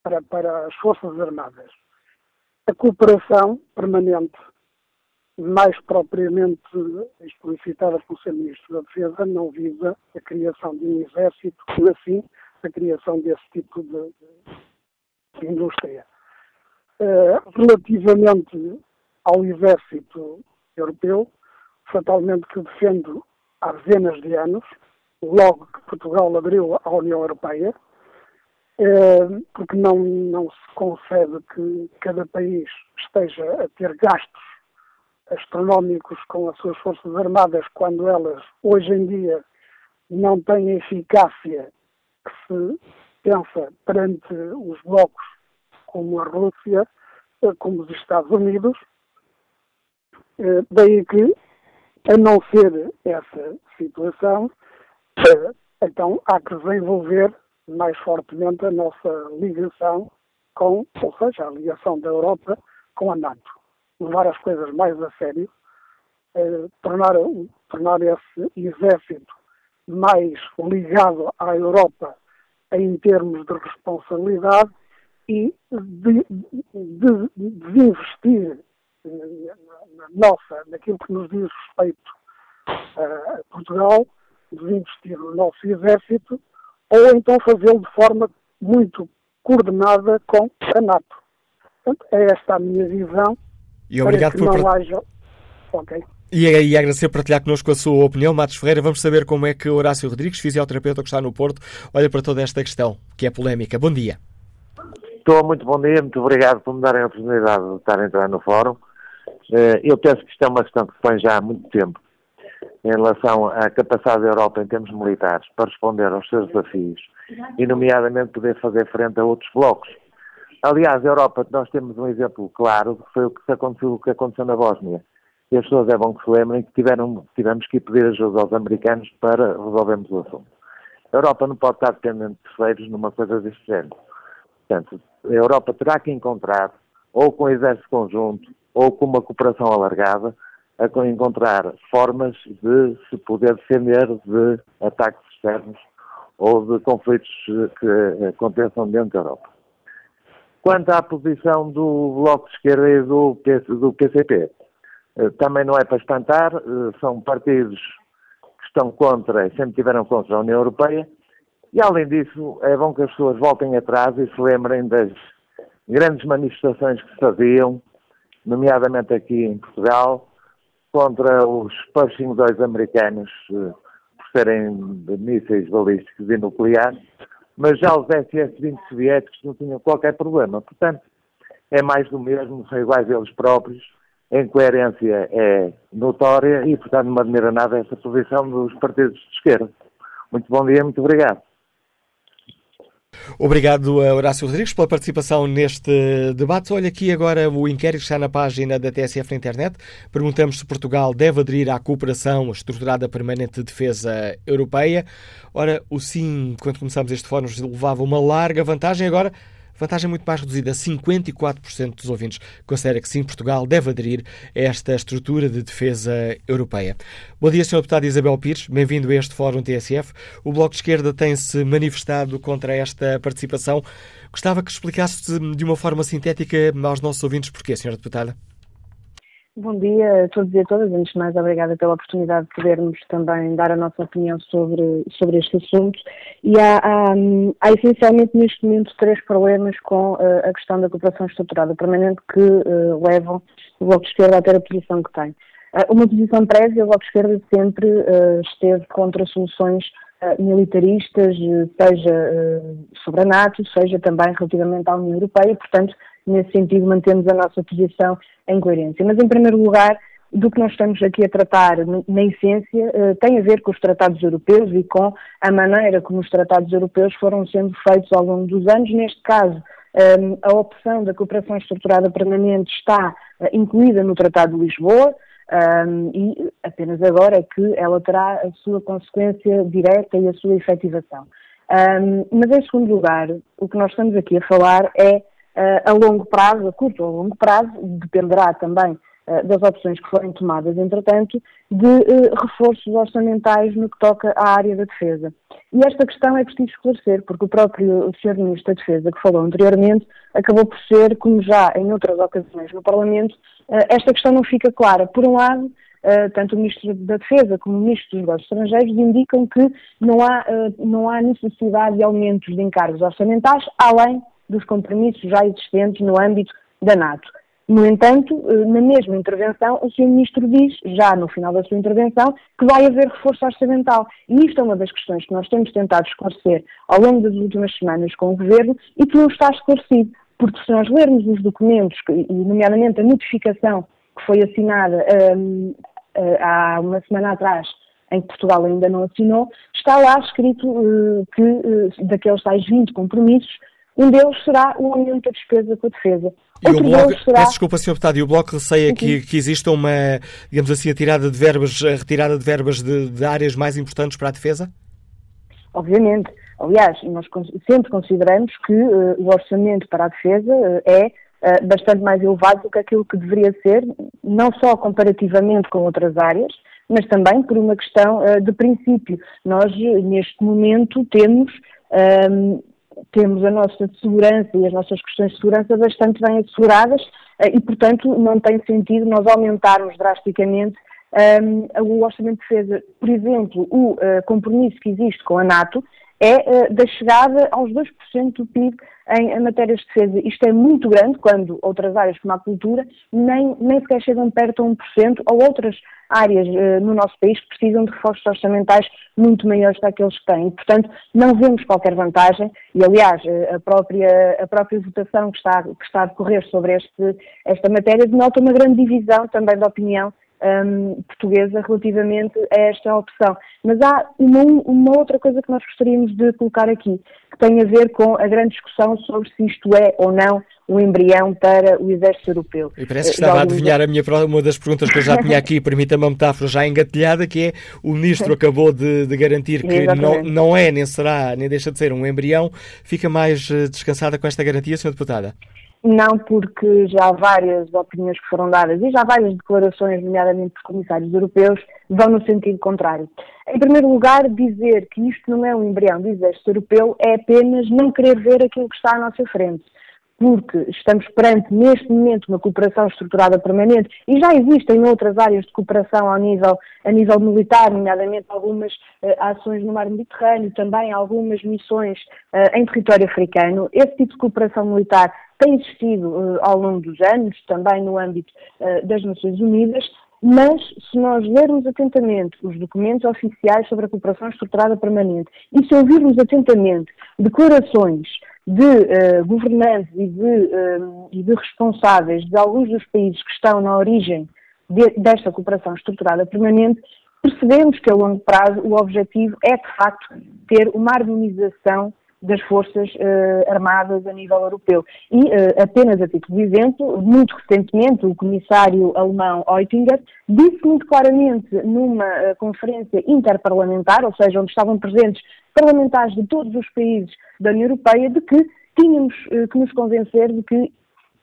para, para as Forças Armadas. A cooperação permanente, mais propriamente explicitada pelo Sr. Ministro da Defesa, não visa a criação de um exército, mas sim a criação desse tipo de, de indústria. Uh, relativamente ao exército europeu, fatalmente que defendo há dezenas de anos, logo que Portugal abriu à União Europeia, porque não, não se concede que cada país esteja a ter gastos astronómicos com as suas forças armadas quando elas, hoje em dia, não têm a eficácia que se pensa perante os blocos como a Rússia, eh, como os Estados Unidos. Eh, daí que, a não ser essa situação, então há que desenvolver mais fortemente a nossa ligação com, ou seja, a ligação da Europa com a NATO. Levar as coisas mais a sério, eh, tornar, tornar esse exército mais ligado à Europa em termos de responsabilidade e de, de, de investir na, na nossa, naquilo que nos diz respeito a Portugal, desinvestir no nosso exército ou então fazê-lo de forma muito coordenada com a NATO. Portanto, é esta a minha visão. E obrigado para que por... não haja... Ok. E, e agradecer por partilhar connosco a sua opinião. Matos Ferreira, vamos saber como é que Horácio Rodrigues, fisioterapeuta que está no Porto, olha para toda esta questão, que é polémica. Bom dia. Estou, muito bom dia, muito obrigado por me darem a oportunidade de estar a entrar no fórum. Eh, eu penso que isto é uma questão que se põe já há muito tempo em relação à capacidade da Europa em termos militares para responder aos seus desafios e, nomeadamente, poder fazer frente a outros blocos. Aliás, a Europa, nós temos um exemplo claro que foi o que aconteceu, o que aconteceu na Bósnia. E as pessoas é bom que se lembrem que tiveram, tivemos que ir pedir ajuda aos americanos para resolvermos o assunto. A Europa não pode estar dependente de terceiros numa coisa deste género. Portanto, a Europa terá que encontrar, ou com exército conjunto, ou com uma cooperação alargada, a encontrar formas de se poder defender de ataques externos ou de conflitos que aconteçam dentro da Europa. Quanto à posição do Bloco de Esquerda e do, do PCP, eh, também não é para espantar, eh, são partidos que estão contra, sempre tiveram contra a União Europeia, e além disso, é bom que as pessoas voltem atrás e se lembrem das grandes manifestações que se faziam, nomeadamente aqui em Portugal, contra os Pershing 2 americanos, eh, por serem mísseis balísticos e nucleares, mas já os SS-20 soviéticos não tinham qualquer problema. Portanto, é mais do mesmo, são iguais eles próprios, a incoerência é notória e, portanto, não admira nada essa posição dos partidos de esquerda. Muito bom dia, muito obrigado. Obrigado, Horácio Rodrigues, pela participação neste debate. Olha aqui agora o inquérito que está na página da TSF na internet. Perguntamos se Portugal deve aderir à cooperação estruturada permanente de defesa europeia. Ora, o sim, quando começámos este fórum, levava uma larga vantagem. Agora, vantagem muito mais reduzida. 54% dos ouvintes considera que sim, Portugal deve aderir a esta estrutura de defesa europeia. Bom dia, Sr. Deputado Isabel Pires. Bem-vindo a este Fórum TSF. O Bloco de Esquerda tem-se manifestado contra esta participação. Gostava que explicasse de uma forma sintética aos nossos ouvintes porquê, Sra. Deputada. Bom dia a todos e a todas. Antes de mais, obrigada pela oportunidade de podermos também dar a nossa opinião sobre, sobre este assunto. E há, há, há essencialmente neste momento três problemas com uh, a questão da cooperação estruturada permanente que uh, levam o Bloco de Esquerda a ter a posição que tem. Uh, uma posição prévia, o Bloco de Esquerda sempre esteve contra soluções militaristas, seja sobre a NATO, seja também relativamente à União Europeia, portanto, nesse sentido, mantemos a nossa posição em coerência. Mas, em primeiro lugar, do que nós estamos aqui a tratar, na essência, eh, tem a ver com os tratados europeus e com a maneira como os tratados europeus foram sendo feitos ao longo dos anos. Neste caso, eh, a opção da cooperação estruturada permanente está eh, incluída no Tratado de Lisboa. e apenas agora é que ela terá a sua consequência direta e a sua efetivação. mas, em segundo lugar, o que nós estamos aqui a falar é a longo prazo, a curto ou a longo prazo, dependerá também eh, das opções que forem tomadas, entretanto, de eh, reforços orçamentais no que toca à área da defesa. E esta questão é preciso esclarecer, porque o próprio Sr. Ministro da Defesa, que falou anteriormente, acabou por ser, como já em outras ocasiões no Parlamento, esta questão não fica clara. Por um lado, tanto o Ministro da Defesa como o Ministro dos Negócios Estrangeiros indicam que não há, não há necessidade de aumentos de encargos orçamentais, além dos compromissos já existentes no âmbito da NATO. No entanto, eh, na mesma intervenção, o Sr. Ministro diz, já no final da sua intervenção, que vai haver reforço orçamental. E isto é uma das questões que nós temos tentado esclarecer ao longo das últimas semanas com o Governo e que não está esclarecido. Porque se nós lermos os documentos, e nomeadamente a notificação que foi assinada um, uh, há uma semana atrás, em que Portugal ainda não assinou, está lá escrito uh, que uh, daqueles tais 20 compromissos, um deles será o aumento da despesa com a defesa. E Outro o Bloco, será... peço desculpa, Sr. Deputado, e o Bloco receia que, que exista uma, digamos assim, a tirada de verbas, a retirada de verbas de, de áreas mais importantes para a defesa? Obviamente. Aliás, nós sempre consideramos que uh, o orçamento para a defesa uh, é uh, bastante mais elevado do que aquilo que deveria ser, não só comparativamente com outras áreas, mas também por uma questão de princípio. Nós, neste momento, temos ehm, temos a nossa segurança e as nossas questões de segurança bastante bem asseguradas eh, e, portanto, não tem sentido nós aumentarmos drasticamente um, ehm, o orçamento de defesa. Por exemplo, o uh, compromisso que existe com a NATO é uh, da chegada aos 2% do PIB em, em, matérias de defesa. Isto é muito grande quando outras áreas como a cultura nem, nem sequer chegam perto a 1%, ou outras áreas uh, no nosso país que precisam de reforços orçamentais muito maiores do que têm. Portanto, não vemos qualquer vantagem e, aliás, eh, a própria, a própria votação que está, que está a decorrer sobre este, esta matéria denota uma grande divisão também da opinião um, portuguesa relativamente a esta opção. Mas há uma, uma, outra coisa que nós gostaríamos de colocar aqui, que tem a ver com a grande discussão sobre se isto é ou não um embrião para o exército europeu. E parece que estava a adivinhar a minha, uma das perguntas que eu já tinha aqui, permita-me uma metáfora já engatilhada, que é o ministro acabou de, de garantir que não, não é, nem será, nem deixa de ser um embrião. Fica mais eh, descansada com esta garantia, Sra. Deputada? Não, porque já várias opiniões que foram dadas e já várias declarações, nomeadamente por comissários europeus, vão no sentido contrário. Em primeiro lugar, dizer que isto não é um embrião do exército europeu é apenas não querer ver aquilo que está à nossa frente. Porque estamos perante, neste momento, uma cooperação estruturada permanente e já existem outras áreas de cooperação ao nível, a nível militar, nomeadamente algumas uh, ações no mar Mediterrâneo, também algumas missões uh, em território africano. Esse tipo de cooperação militar tem existido uh, ao longo dos anos, também no âmbito das Nações Unidas, mas se nós lermos atentamente os documentos oficiais sobre a cooperação estruturada permanente e se ouvirmos atentamente declarações de uh, governantes e de, uh, e de, responsáveis de alguns dos países que estão na origem de, desta cooperação estruturada permanente, percebemos que a longo prazo o objetivo é, de facto, ter uma harmonização das forças uh, armadas a nível europeu. E, uh, apenas a título de exemplo, muito recentemente o comissário alemão Oettinger disse muito claramente numa uh, conferência interparlamentar, ou seja, onde estavam presentes parlamentares de todos os países da União Europeia, de que tínhamos que nos convencer de que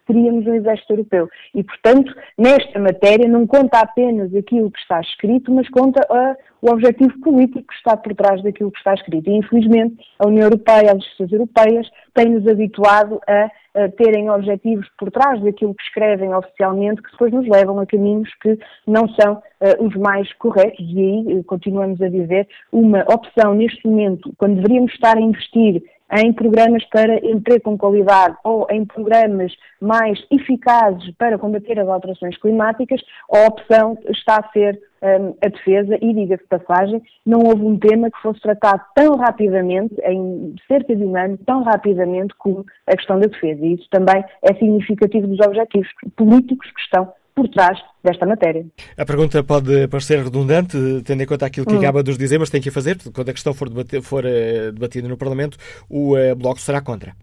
teríamos um exército europeu. E, portanto, nesta matéria não conta apenas aquilo que está escrito, mas conta uh, o objetivo político que está por trás daquilo que está escrito. E, infelizmente, a União Europeia, as instituições europeias, têm-nos habituado a, a, terem objetivos por trás daquilo que escrevem oficialmente, que depois nos levam a caminhos que não são uh, os mais corretos. E aí uh, continuamos a viver uma opção neste momento, quando deveríamos estar a investir em programas para emprego com qualidade ou em programas mais eficazes para combater as alterações climáticas, a opção está a ser um, a defesa e, diga-se passagem, não houve um tema que fosse tratado tão rapidamente, em cerca de um ano, tão rapidamente como a questão da defesa. E isso também é significativo dos objetivos políticos que estão por trás desta matéria. A pergunta pode parecer redundante, tendo em conta aquilo que hum. acaba de nos dizer, mas tem que fazer, quando a questão for, for uh, debatida no Parlamento, o uh, Bloco será contra.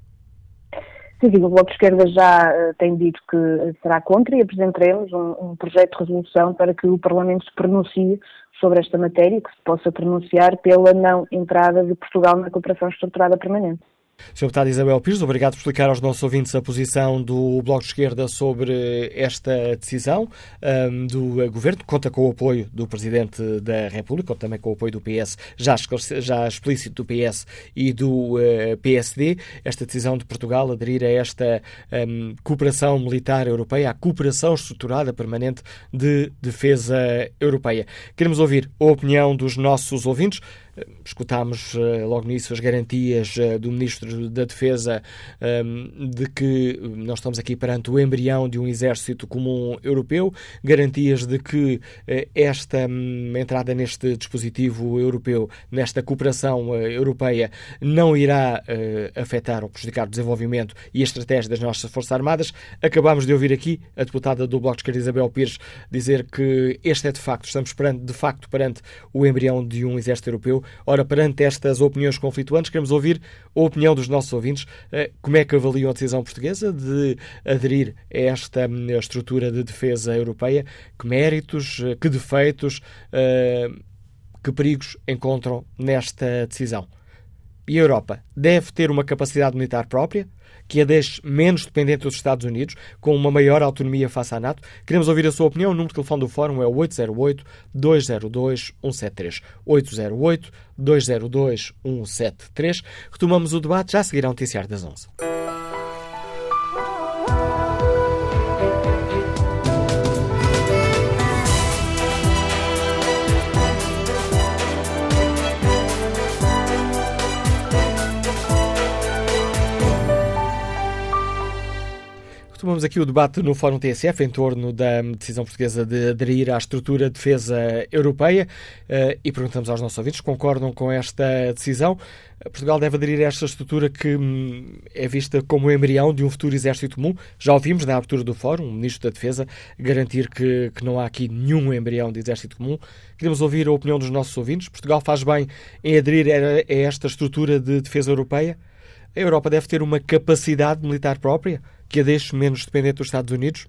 Sim, sim, o Bloco de Esquerda já uh, tem dito que será contra e apresentaremos um, um, projeto de resolução para que o Parlamento se pronuncie sobre esta matéria e que se possa pronunciar pela não entrada de Portugal na cooperação estruturada permanente. Sr. Deputado Isabel Pires, obrigado por explicar aos nossos ouvintes a posição do Bloco de Esquerda sobre esta decisão um, do Governo. Conta com o apoio do Presidente da República, ou também com o apoio do PS, já, já explícito do PS e do uh, PSD. Esta decisão de Portugal aderir a esta um, cooperação militar europeia, a cooperação estruturada permanente de defesa europeia. Queremos ouvir a opinião dos nossos ouvintes. Escutámos eh, logo nisso as garantias eh, do Ministro da Defesa ehm, de que nós estamos aqui perante o embrião de um exército comum europeu, garantias de que eh, esta hum, entrada neste dispositivo europeu, nesta cooperação europeia, não irá afetar ou prejudicar o desenvolvimento e a estratégia das nossas Forças Armadas. Acabámos de ouvir aqui a deputada do Bloco de Esquerda, Isabel Pires, dizer que este é de facto, estamos perante, de facto perante o embrião de um exército europeu. Ora, perante estas opiniões conflituantes, queremos ouvir a opinião dos nossos ouvintes. Eh, como é que avaliam a decisão portuguesa de aderir a esta hum, estrutura de defesa europeia? Que méritos, eh, que defeitos, eh, que perigos encontram nesta decisão? E a Europa deve ter uma capacidade militar própria? Que a deixe menos dependente dos Estados Unidos, com uma maior autonomia face à NATO. Queremos ouvir a sua opinião. O número de telefone do Fórum é o 808-202-173. 808-202-173. Retomamos o debate, já seguirá o noticiário das 11. Retomamos aqui o debate no Fórum TSF em torno da decisão portuguesa de aderir à estrutura de defesa europeia eh, e perguntamos aos nossos ouvintes concordam com esta decisão. Portugal deve aderir a esta estrutura que hum, é vista como o embrião de um futuro exército comum. Já ouvimos na abertura do Fórum o Ministro da Defesa garantir que, que não há aqui nenhum embrião de exército comum. Queremos ouvir a opinião dos nossos ouvintes. Portugal faz bem em aderir a esta estrutura de defesa europeia? A Europa deve ter uma capacidade militar própria? Que a deixe menos dependente dos Estados Unidos?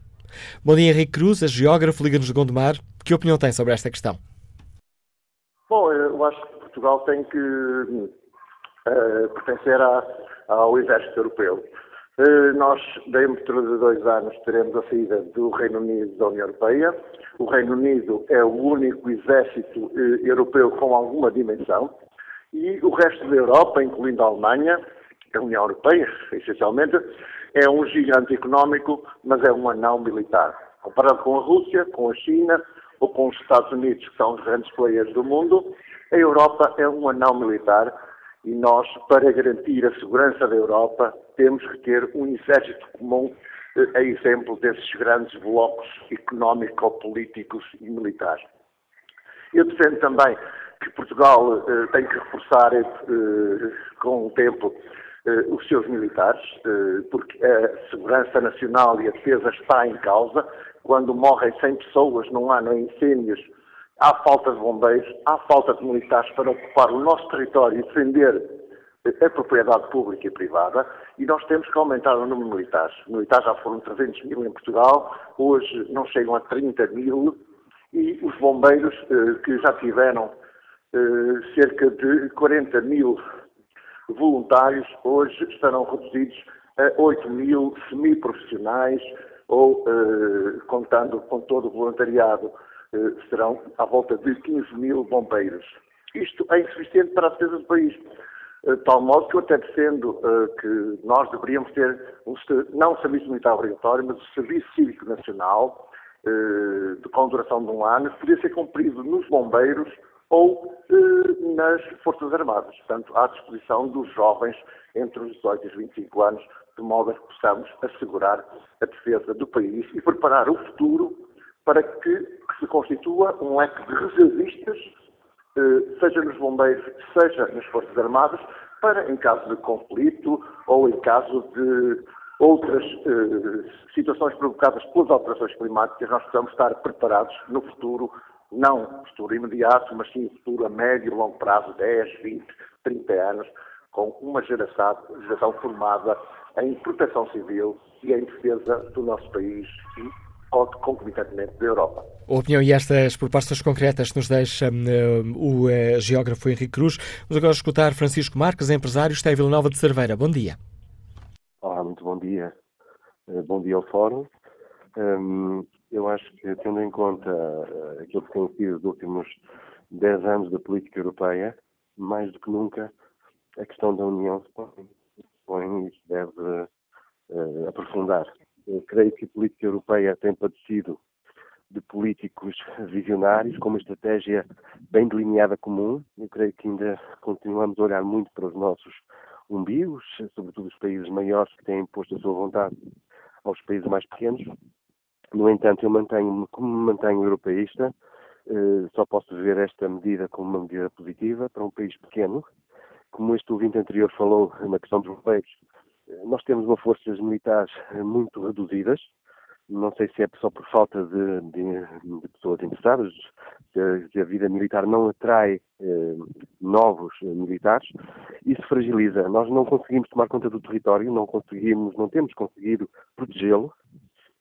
Bom dia, Henrique Cruz, a geógrafo Liga-nos de Gondomar. Que opinião tem sobre esta questão? Bom, eu acho que Portugal tem que uh, pertencer à, ao exército europeu. Uh, nós, dentro de dois anos, teremos a saída do Reino Unido da União Europeia. O Reino Unido é o único exército uh, europeu com alguma dimensão. E o resto da Europa, incluindo a Alemanha, a União Europeia, essencialmente, é um gigante económico, mas é um anão militar. Comparado com a Rússia, com a China ou com os Estados Unidos, que são os grandes players do mundo, a Europa é um anão militar e nós, para garantir a segurança da Europa, temos que ter um exército comum, eh, a exemplo desses grandes blocos económico-políticos e militares. Eu defendo também que Portugal eh, tem que reforçar eh, com o tempo eh, os seus militares, eh, porque a segurança nacional e a defesa está em causa. Quando morrem 100 pessoas num ano em incêndios, há falta de bombeiros, há falta de militares para ocupar o nosso território e defender eh, a propriedade pública e privada e nós temos que aumentar o número de militares. Militares já foram 300 mil em Portugal, hoje não chegam a 30 mil e os bombeiros que já tiveram cerca de 40 mil voluntários hoje estarão reduzidos a 8 mil semiprofissionais ou, eh, contando com todo o voluntariado, eh, serão à volta de 15 mil bombeiros. Isto é insuficiente para a defesa do país. De tal modo que eu até defendo uh, que nós deveríamos ter, um, não um serviço militar obrigatório, mas um serviço cívico nacional, uh, de, com duração de um ano, que podia ser cumprido nos bombeiros ou eh, nas Forças Armadas, portanto, à disposição dos jovens entre os 18 e os 25 anos, de modo a que possamos assegurar a defesa do país e preparar o futuro para que, que se constitua um leque de reservistas, eh, seja nos bombeiros, seja nas Forças Armadas, para, em caso de conflito ou em caso de outras eh, situações provocadas pelas alterações climáticas, nós possamos estar preparados no futuro não futuro imediato, mas sim futuro a médio e longo prazo, 10, 20, 30 anos, com uma geração, geração formada em proteção civil e em defesa do nosso país e concomitantemente da Europa. A opinião e estas propostas concretas nos deixa uh, o uh, geógrafo Henrique Cruz. Vamos agora escutar Francisco Marques, empresário, está em Vila Nova de Cerveira. Bom dia. Olá, muito bom dia. Uh, bom dia ao Fórum. Um, eu acho que, tendo em conta uh, aquilo que tem sido os últimos 10 anos da política europeia, mais do que nunca, a questão da União se põe, põe e se deve uh, aprofundar. Eu creio que a política europeia tem padecido de políticos visionários, com uma estratégia bem delineada comum. Eu creio que ainda continuamos a olhar muito para os nossos umbigos, sobretudo os países maiores que têm imposto a sua vontade aos países mais pequenos. No entanto, eu mantenho como me mantenho europeísta, eh, só posso ver esta medida como uma medida positiva para um país pequeno. Como este ouvinte anterior falou na questão dos bombeiros, eh, nós temos uma forças militares eh, muito reduzidas. Não sei se é só por falta de, de, de pessoas interessadas, se a, vida militar não atrai eh, novos militares, isso fragiliza. Nós não conseguimos tomar conta do território, não conseguimos, não temos conseguido protegê-lo,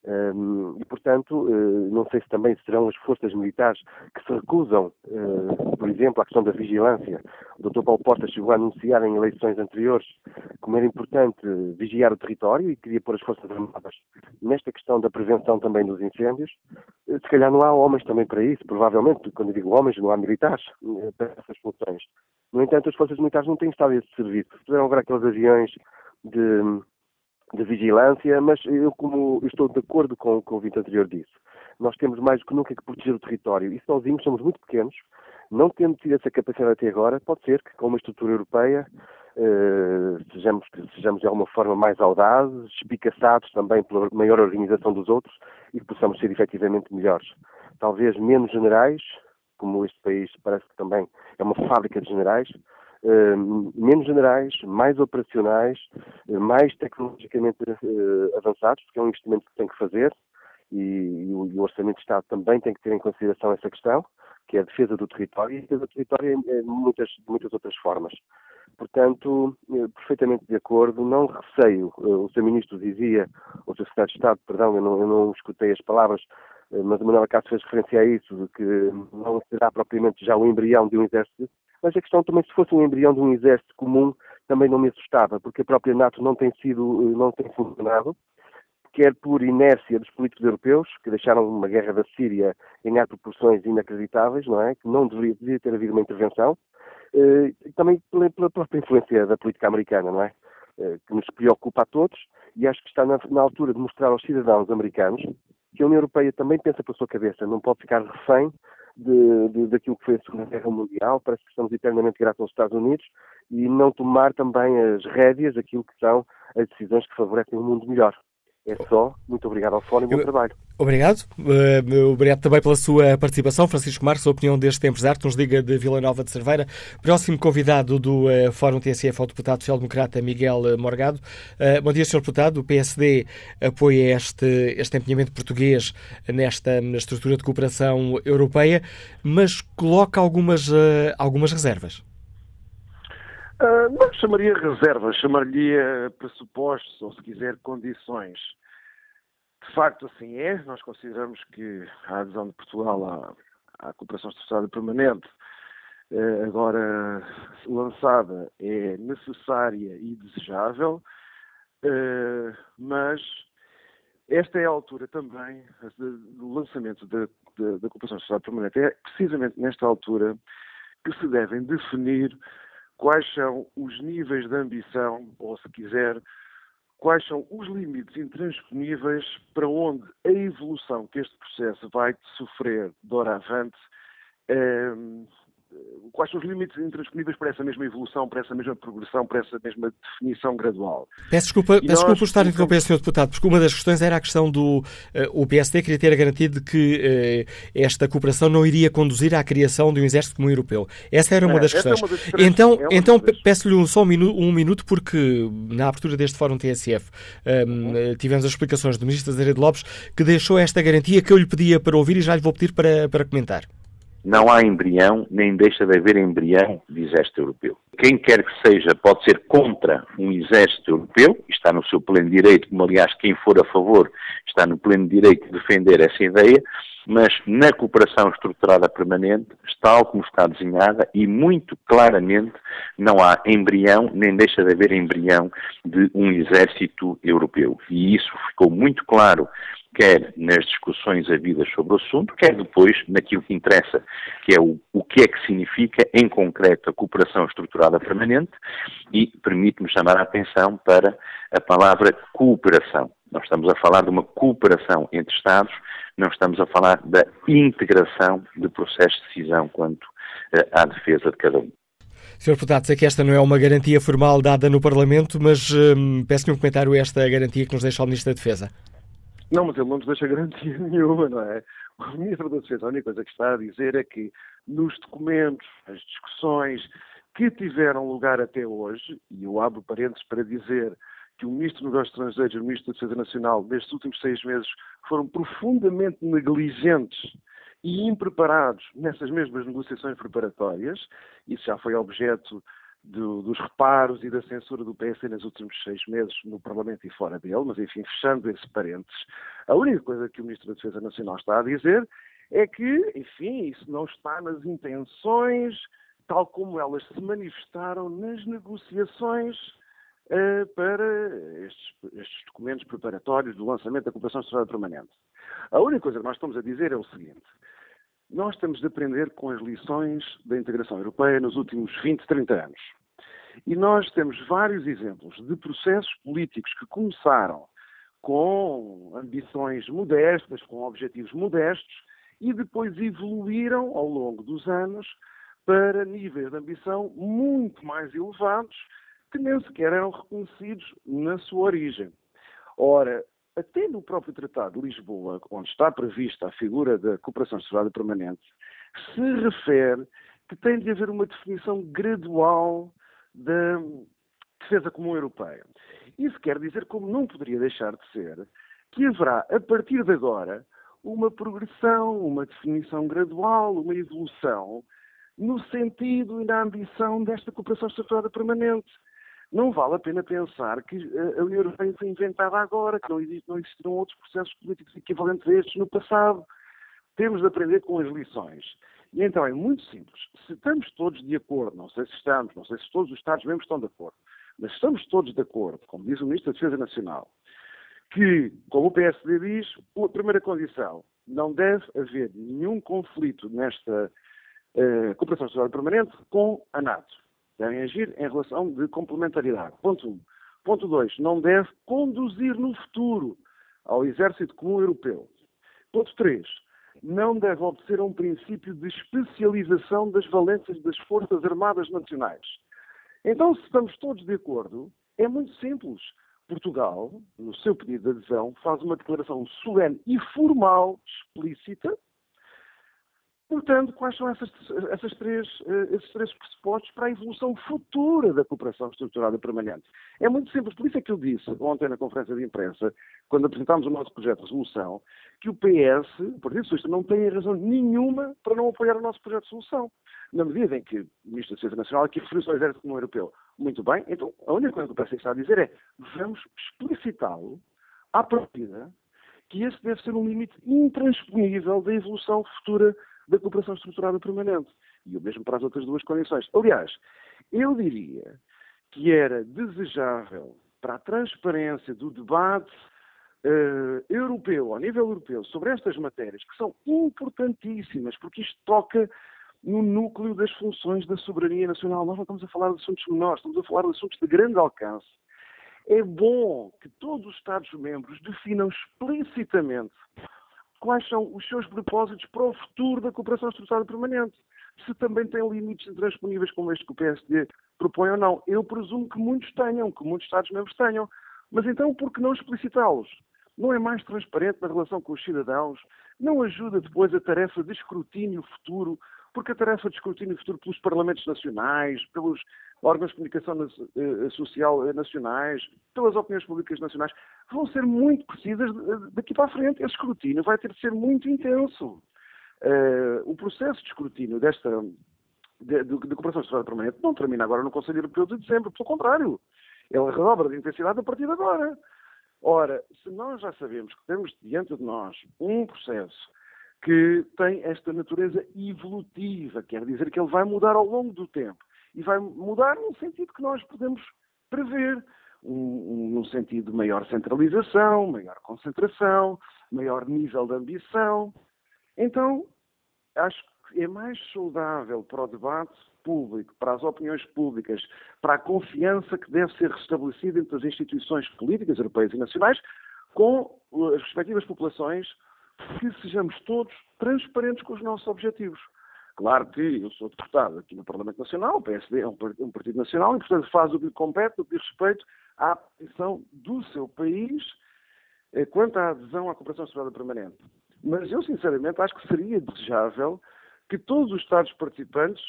um, e, portanto, uh, não sei se também serão as forças militares que se recusam, uh, por exemplo, à questão da vigilância. O Dr. Paulo Porta chegou a anunciar em eleições anteriores como era importante vigiar o território e queria pôr as forças armadas nesta questão da prevenção também dos incêndios. Uh, se calhar não há homens também para isso, provavelmente, quando digo homens, não há militares para essas funções. No entanto, as forças militares não têm estado a esse serviço. Puderam haver aqueles aviões de de vigilância, mas eu como estou de acordo com que o ouvinte anterior disse, nós temos mais do que nunca que proteger o território e sozinhos somos muito pequenos, não tendo tido essa capacidade até agora, pode ser que com uma estrutura europeia eh, sejamos, sejamos de alguma forma mais audazes, espicaçados também pela maior organização dos outros e que possamos ser efetivamente melhores. Talvez menos generais, como este país parece que também é uma fábrica de generais, menos generais, mais operacionais, eh, mais tecnologicamente uh, avançados, porque é um investimento que tem que fazer e, e, o, Orçamento de Estado também tem que ter em consideração essa questão, que é a defesa do território e a defesa do território em muitas, muitas outras formas. Portanto, perfeitamente de acordo, não receio, o Sr. Ministro dizia, o Sr. Secretário de Estado, perdão, eu não, eu não escutei as palavras, mas o Manuel Cássio fez referência a isso, de que não será propriamente já o embrião de um exército mas a questão também, se fosse um embrião de um exército comum, também não me assustava, porque a própria NATO não tem sido, eh, não tem funcionado, quer por inércia dos políticos europeus, que deixaram uma guerra da Síria ganhar proporções inacreditáveis, não é? Que não deveria, deveria ter havido uma intervenção, eh, e também pela, própria influência da política americana, não é? que nos preocupa a todos e acho que está na, na altura de mostrar aos cidadãos americanos que a União Europeia também pensa pela sua cabeça, não pode ficar refém de, de, daquilo que foi a Segunda Guerra Mundial, parece que estamos eternamente gratos aos Estados Unidos, e não tomar também as rédeas daquilo que são as decisões que favorecem um mundo melhor. É só. Muito obrigado ao Fórum e bom trabalho. Obrigado. Uh, obrigado também pela sua participação. Francisco Marques, a opinião deste empresário que nos liga de Vila Nova de Cerveira. Próximo convidado do uh, Fórum TSF é o deputado social-democrata Miguel Morgado. Uh, bom dia, Sr. Deputado. O PSD apoia este, este empenhamento português nesta estrutura de cooperação europeia, mas coloca algumas, algumas reservas. Uh, não chamaria reservas, chamaria pressupostos, ou se quiser, condições. De facto, assim é. Nós consideramos que a adesão de Portugal à, à cooperação estruturada permanente, uh, agora lançada, é necessária e desejável, uh, mas esta é a altura também do lançamento da, da, da cooperação estruturada permanente. É precisamente nesta altura que se devem definir quais são os níveis de ambição, ou se quiser, quais são os limites intransponíveis para onde a evolução que este processo vai sofrer. De hora avante quais são os limites intransponíveis para essa mesma evolução, para essa mesma progressão, para essa mesma definição gradual. Peço desculpa, peço nós... desculpa por estar a interromper, Sr. Deputado, porque uma das questões era a questão do. Uh, o PSD queria ter a garantia de que uh, esta cooperação não iria conduzir à criação de um exército comum europeu. Essa era uma é, das questões. É uma das então, é então peço-lhe só um minuto, um minuto, porque na abertura deste Fórum TSF um, ehm, uhum. tivemos as explicações do Ministro Azeredo Lopes que deixou esta garantia que eu lhe pedia para ouvir e já lhe vou pedir para, para comentar. Não há embrião, nem deixa de haver embrião de exército europeu. Quem quer que seja pode ser contra um exército europeu, está no seu pleno direito, como aliás quem for a favor está no pleno direito de defender essa ideia, mas na cooperação estruturada permanente, tal como está desenhada, e muito claramente não há embrião, nem deixa de haver embrião de um exército europeu. E isso ficou muito claro quer nas discussões havidas sobre o assunto, quer depois naquilo que interessa, que é o, o que é que significa, em concreto, a cooperação estruturada permanente, e permite-me chamar a atenção para a palavra cooperação. Nós estamos a falar de uma cooperação entre Estados, não estamos a falar da integração de processos de decisão quanto uh, à defesa de cada um. Sr. Deputado, sei que esta não é uma garantia formal dada no Parlamento, mas hum, peço-lhe um comentário a esta garantia que nos deixa o Ministro da Defesa. Não, mas ele não nos deixa garantia nenhuma, não é? O Ministro da Defesa, a única coisa que está a dizer é que nos documentos, as discussões que tiveram lugar até hoje, e eu abro parênteses para dizer que o Ministro dos Negócios Estrangeiros e o Ministro da Defesa Nacional, nestes últimos seis meses, foram profundamente negligentes e impreparados nessas mesmas negociações preparatórias. Isso já foi objeto do, dos reparos e da censura do PS nos últimos seis meses no Parlamento e fora dele, mas enfim, fechando esse parênteses, a única coisa que o Ministro da Defesa Nacional está a dizer é que, enfim, isso não está nas intenções, tal como elas se manifestaram nas negociações para estes, estes, documentos preparatórios do lançamento da cooperação estruturada permanente. A única coisa que nós estamos a dizer é o seguinte: nós estamos de aprender com as lições da integração europeia nos últimos 20, 30 anos. E nós temos vários exemplos de processos políticos que começaram com ambições modestas, com objetivos modestos, e depois evoluíram ao longo dos anos para níveis de ambição muito mais elevados que nem sequer eram reconhecidos na sua origem. Ora, até no próprio Tratado de Lisboa, onde está prevista a figura da cooperação estruturada permanente, se refere que tem de haver uma definição gradual da defesa comum europeia. Isso quer dizer, como não poderia deixar de ser, que haverá, a partir de agora, uma progressão, uma definição gradual, uma evolução no sentido e na ambição desta cooperação estruturada permanente não vale a pena pensar que a União Europeia foi inventada agora, que não, existe, não existiram outros processos políticos equivalentes a estes no passado. Temos de aprender com as lições. E então é muito simples. Se estamos todos de acordo, não sei se estamos, não sei se todos os Estados-membros estão de acordo, mas estamos todos de acordo, como diz o Ministro da Defesa Nacional, que, como o PSD diz, a primeira condição, não deve haver nenhum conflito nesta uh, cooperação social permanente com a NATO devem agir em relação de complementaridade. Ponto 1. Um. Ponto 2. Não deve conduzir no futuro ao Exército Comum Europeu. Ponto 3. Não deve a um princípio de especialização das valências das Forças Armadas Nacionais. Então, se estamos todos de acordo, é muito simples. Portugal, no seu pedido de adesão, faz uma declaração solene e formal, explícita, Portanto, quais são essas, essas três, eh, esses três pressupostos para a evolução futura da cooperação estruturada permanente? É muito simples. Por isso é que eu disse ontem na conferência de imprensa, quando apresentámos o nosso projeto de resolução, que o PS, o Partido Socialista, não tem razão nenhuma para não apoiar o nosso projeto de resolução. Na medida em que o Ministro da Defesa Nacional aqui referiu-se ao Exército Comum Europeu. Muito bem, então a única coisa que o PS está a dizer é vamos explicitá-lo à partida que esse deve ser um limite intransponível da evolução futura da cooperação estruturada permanente. E o mesmo para as outras duas condições. Aliás, eu diria que era desejável para a transparência do debate uh, europeu, ao nível europeu, sobre estas matérias, que são importantíssimas, porque isto toca no núcleo das funções da soberania nacional. Nós não estamos a falar de assuntos menores, estamos a falar de assuntos de grande alcance. É bom que todos os Estados-membros definam explicitamente quais são os seus propósitos para o futuro da cooperação estruturada permanente. Se também tem limites intransponíveis como este que o PSD propõe ou não. Eu presumo que muitos tenham, que muitos Estados-membros tenham. Mas então, por que não explicitá-los? Não é mais transparente na relação com os cidadãos? Não ajuda depois a tarefa de escrutínio futuro? Porque a tarefa de escrutínio futuro pelos parlamentos nacionais, pelos órgãos de comunicação eh, social eh, nacionais, pelas opiniões públicas nacionais, vão ser muito precisas daqui para a frente. Esse escrutínio vai ter de ser muito intenso. Uh, o processo de escrutínio desta de, de, de cooperação estruturada permanente não termina agora no Conselho Europeu de dezembro, pelo contrário. Ele redobra de intensidade a partir de agora. Ora, se nós já sabemos que temos diante de nós um processo que tem esta natureza evolutiva, quer dizer que ele vai mudar ao longo do tempo, e vai mudar num sentido que nós podemos prever, um, um, num sentido de maior centralização, maior concentração, maior nível de ambição. Então, acho que é mais saudável para o debate público, para as opiniões públicas, para a confiança que deve ser restabelecida entre as instituições políticas europeias e nacionais, com as respectivas populações, que sejamos todos transparentes com os nossos objetivos. Claro que eu sou deputado aqui no Parlamento Nacional, o PSD é um, partido nacional e, portanto, faz o que lhe compete, o que diz respeito à posição do seu país eh, quanto à adesão à cooperação estruturada permanente. Mas eu, sinceramente, acho que seria desejável que todos os Estados participantes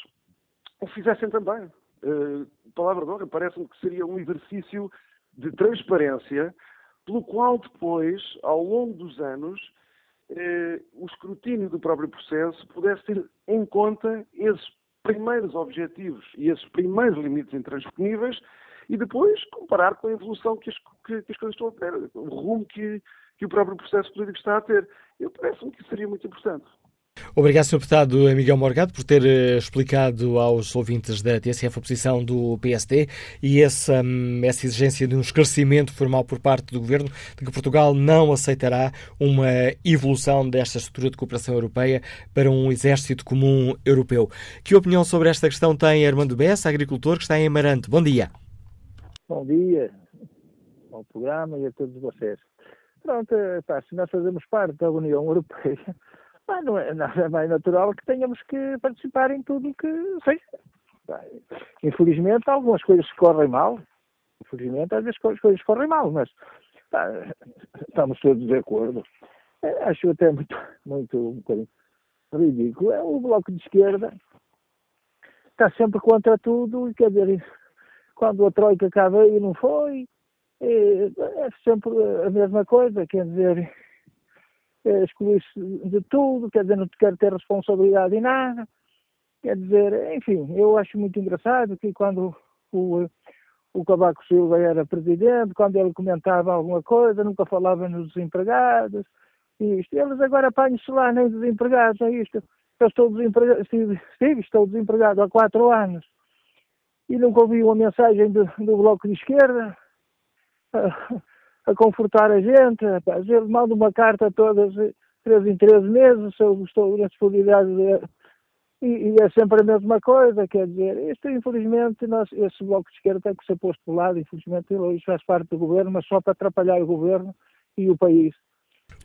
o fizessem também. Uh, palavra de honra, parece-me que seria um exercício de transparência pelo qual depois, ao longo dos anos, o escrutínio do próprio processo pudesse ter em conta esses primeiros objetivos e esses primeiros limites intransponíveis e depois comparar com a evolução que as, que, que as coisas estão a ter, o rumo que, que o próprio processo político está a ter. Eu parece-me que seria muito importante. Obrigado, Sr. Deputado Miguel Morgado, por ter uh, explicado aos ouvintes da TSF a posição do PSD e essa, um, essa exigência de um esclarecimento formal por parte do Governo de que Portugal não aceitará uma evolução desta estrutura de cooperação europeia para um exército comum europeu. Que opinião sobre esta questão tem Armando Bessa, agricultor que está em Amarante? Bom dia. Bom dia ao programa e a todos vocês. Pronto, eh, pá, se nós fazemos parte da União Europeia Pá, não é nada mais natural que tenhamos que participar em tudo o que seja. Infelizmente, algumas coisas correm mal. Infelizmente, às vezes as coisas correm mal, mas pá, estamos todos de acordo. É, acho até muito, muito um bocadinho ridículo. É o Bloco de Esquerda está sempre contra tudo e quer dizer, quando a Troika cá veio não foi, é, é sempre a mesma coisa, quer dizer, excluir-se de tudo, quer dizer, não quer ter responsabilidade em nada. Quer dizer, enfim, eu acho muito engraçado que quando o, o Cavaco Silva era presidente, quando ele comentava alguma coisa, nunca falava nos desempregados, isto. Eles agora apanham-se lá, nem desempregados, é isto. Eu estou desempregado, estive, estou desempregado há quatro anos e nunca ouvi uma mensagem do, do Bloco de Esquerda a confortar a gente. Rapaz. Ele manda uma carta todas três em três meses, se eu estou na disponibilidade de, e, e, é sempre a mesma coisa, quer dizer, isto infelizmente, nós, esse bloco de esquerda tem que ser posto de lado, infelizmente isso faz parte do governo, mas só para atrapalhar o governo e o país.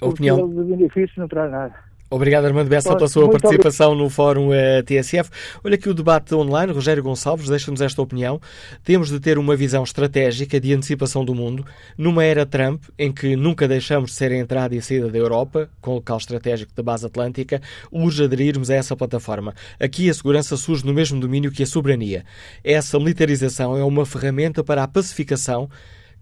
A opinião. de benefício não traz nada. Obrigado, Armando Bessa, pela sua participação no Fórum uh, TSF. Olha aqui o debate online. Rogério Gonçalves deixa-nos esta opinião. Temos de ter uma visão estratégica de antecipação do mundo. Numa era Trump, em que nunca deixamos de ser a entrada e a saída da Europa, com o local estratégico da base atlântica, urge aderirmos a essa plataforma. Aqui a segurança surge no mesmo domínio que a soberania. Essa militarização é uma ferramenta para a pacificação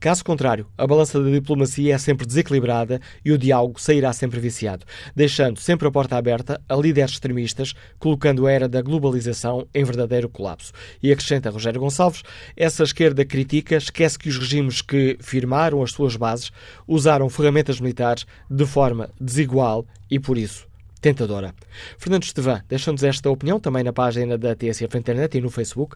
Caso contrário, a balança da diplomacia é sempre desequilibrada e o diálogo sairá sempre viciado, deixando sempre a porta aberta a líderes extremistas, colocando a era da globalização em verdadeiro colapso. E acrescenta Rogério Gonçalves, essa esquerda critica, esquece que os regimes que firmaram as suas bases usaram ferramentas militares de forma desigual e, por isso, tentadora. Fernando Estevan deixa-nos esta opinião também na página da TSF Internet e no Facebook.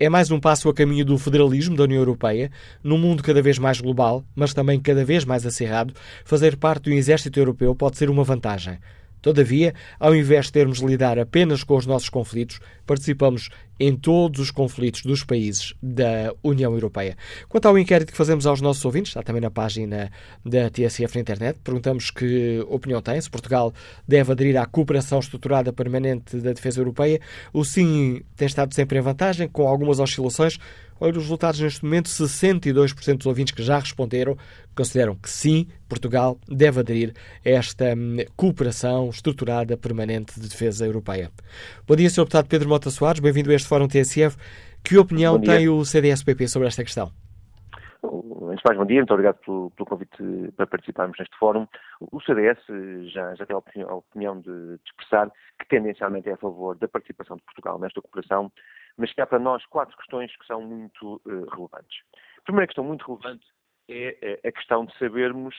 É mais um passo a caminho do federalismo da União Europeia, num mundo cada vez mais global, mas também cada vez mais acirrado, fazer parte do exército europeu pode ser uma vantagem. Todavia, ao invés de termos de lidar apenas com os nossos conflitos, participamos em todos os conflitos dos países da União Europeia. Quanto ao inquérito que fazemos aos nossos ouvintes, está também na página da TSF na internet, perguntamos que opinião tem, se Portugal deve aderir à cooperação estruturada permanente da defesa europeia. O sim tem estado sempre em vantagem, com algumas oscilações. Olha os resultados neste momento, 62% dos ouvintes que já responderam consideram que sim, Portugal deve aderir a esta hum, cooperação estruturada permanente de defesa europeia. Bom dia, Sr. Deputado Pedro Mota Soares, bem-vindo a este Fórum TSF. Que opinião tem o CDS-PP sobre esta questão? Antes mais, bom dia, muito obrigado pelo, pelo, convite para participarmos neste fórum. O CDS já, já tem a opinião, a opinião de, de, expressar que tendencialmente é a favor da participação de Portugal nesta cooperação, mas que há para nós quatro questões que são muito uh, relevantes. A primeira questão muito relevante é a questão de sabermos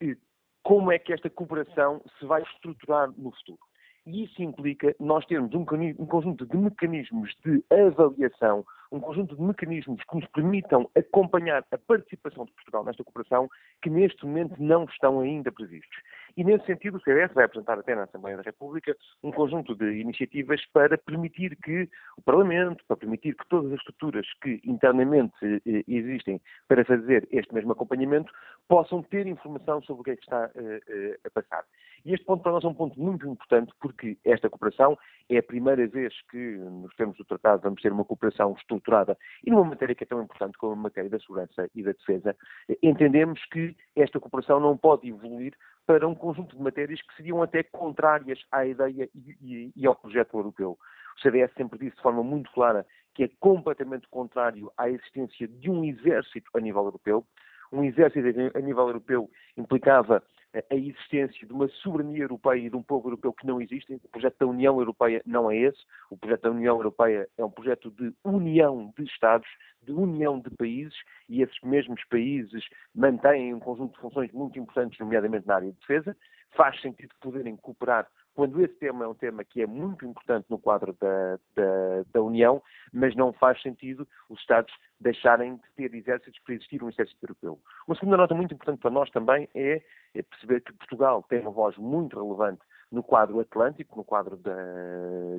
eh, como é que esta cooperação se vai estruturar no futuro. E isso implica nós termos um, um, conjunto de mecanismos de avaliação, um conjunto de mecanismos que nos permitam acompanhar a participação de Portugal nesta cooperação, que neste momento não estão ainda previstos. E, nesse sentido, o CDS vai apresentar até na Assembleia da República um conjunto de iniciativas para permitir que o Parlamento, para permitir que todas as estruturas que internamente eh, existem para fazer este mesmo acompanhamento, possam ter informação sobre o que é que está eh, eh, a passar. E este ponto para nós é um ponto muito importante porque esta cooperação é a primeira vez que, nos termos do tratado, vamos ter uma cooperação estruturada e numa matéria que é tão importante como a matéria da segurança e da defesa, entendemos que esta cooperação não pode evoluir para um conjunto de matérias que seriam até contrárias à ideia e, e, e ao projeto europeu. O CDS sempre disse de forma muito clara que é completamente contrário à existência de um exército a nível europeu. Um exército a nível europeu implicava a existência de uma soberania europeia e de um povo europeu que não existem. O projeto da União Europeia não é esse. O projeto da União Europeia é um projeto de união de Estados, de união de países, e esses mesmos países mantêm um conjunto de funções muito importantes, nomeadamente na área de defesa. Faz sentido poderem cooperar quando esse tema é um tema que é muito importante no quadro da, da, da, União, mas não faz sentido os Estados deixarem de ter exércitos para existir um exército europeu. Uma segunda nota muito importante para nós também é, é perceber que Portugal tem uma voz muito relevante no quadro atlântico, no quadro da,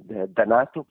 da, da, NATO.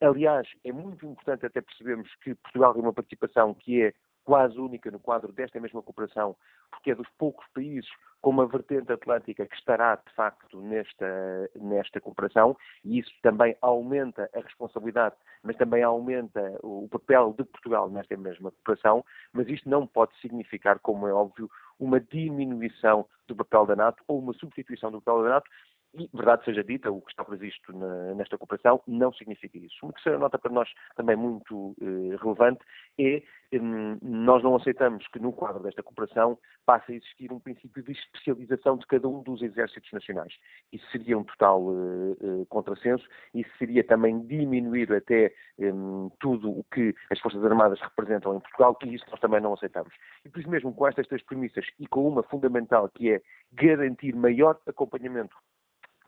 Aliás, é muito importante até percebermos que Portugal tem uma participação que é quase única no quadro desta mesma cooperação, porque é dos poucos países com uma vertente atlântica que estará, de facto, nesta, nesta cooperação, e isso também aumenta a responsabilidade, mas também aumenta o papel de Portugal nesta mesma cooperação, mas isto não pode significar, como é óbvio, uma diminuição do papel da NATO ou uma substituição do papel da NATO, e, verdade seja dita, o que está previsto na, nesta cooperação não significa isso. Uma terceira nota para nós também muito eh, relevante é um, nós não aceitamos que no quadro desta cooperação passe a existir um princípio de especialização de cada um dos exércitos nacionais. Isso seria um total uh, contrassenso, isso seria também diminuir até um, tudo o que as Forças Armadas representam em Portugal e isso nós também não aceitamos. E por isso mesmo, com estas três premissas e com uma fundamental que é garantir maior acompanhamento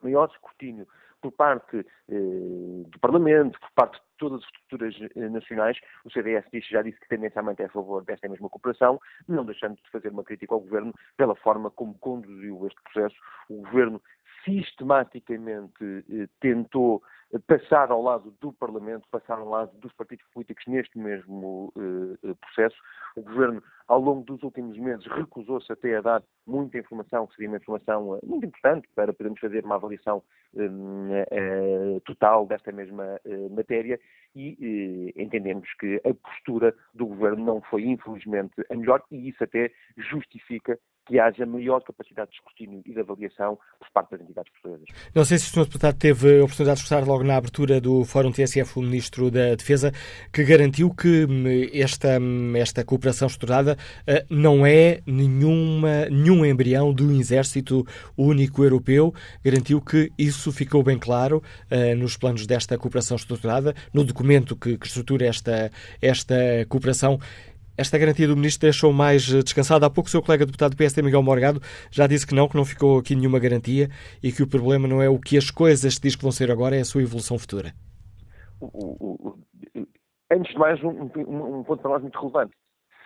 maior escrutínio por parte eh, do Parlamento, por parte de todas as estruturas eh, nacionais, o CDS disse, já disse que tendencialmente é a favor desta mesma cooperação, não deixando de fazer uma crítica ao Governo pela forma como conduziu este processo. O Governo sistematicamente eh, tentou passar ao lado do Parlamento, passar ao lado dos partidos políticos neste mesmo eh, processo. O Governo, ao longo dos últimos meses, recusou-se até a dar muita informação, que seria uma informação eh, muito importante para podermos fazer uma avaliação total desta mesma matéria e entendemos que a postura do Governo não foi, infelizmente, a melhor e isso até justifica que haja maior capacidade de escrutínio e de avaliação por parte das entidades portuguesas. Não sei se o Sr. Deputado teve a oportunidade de expressar logo na abertura do Fórum TSF o Ministro da Defesa, que garantiu que hum, esta, hum, esta cooperação estruturada eh, não é nenhuma, nenhum embrião do Exército Único Europeu. Garantiu que isso ficou bem claro eh, nos planos desta cooperação estruturada, no documento que, que estrutura esta, esta cooperação. Esta garantia do Ministro deixou mais eh, descansado. Há pouco o seu colega deputado do PSD, Miguel Morgado, já disse que não, que não ficou aqui nenhuma garantia e que o problema não é o que as coisas diz que vão ser agora, é a sua evolução futura. Antes de mais, um, um, um, ponto para nós muito relevante.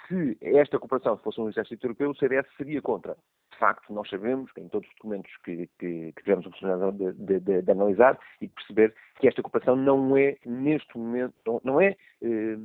Se esta cooperação fosse um exército europeu, o CDS seria contra. De facto, nós sabemos, em todos os documentos que, que, que tivemos a oportunidade de, de, de, de, analisar e perceber que esta cooperação não é, neste momento, não é eh,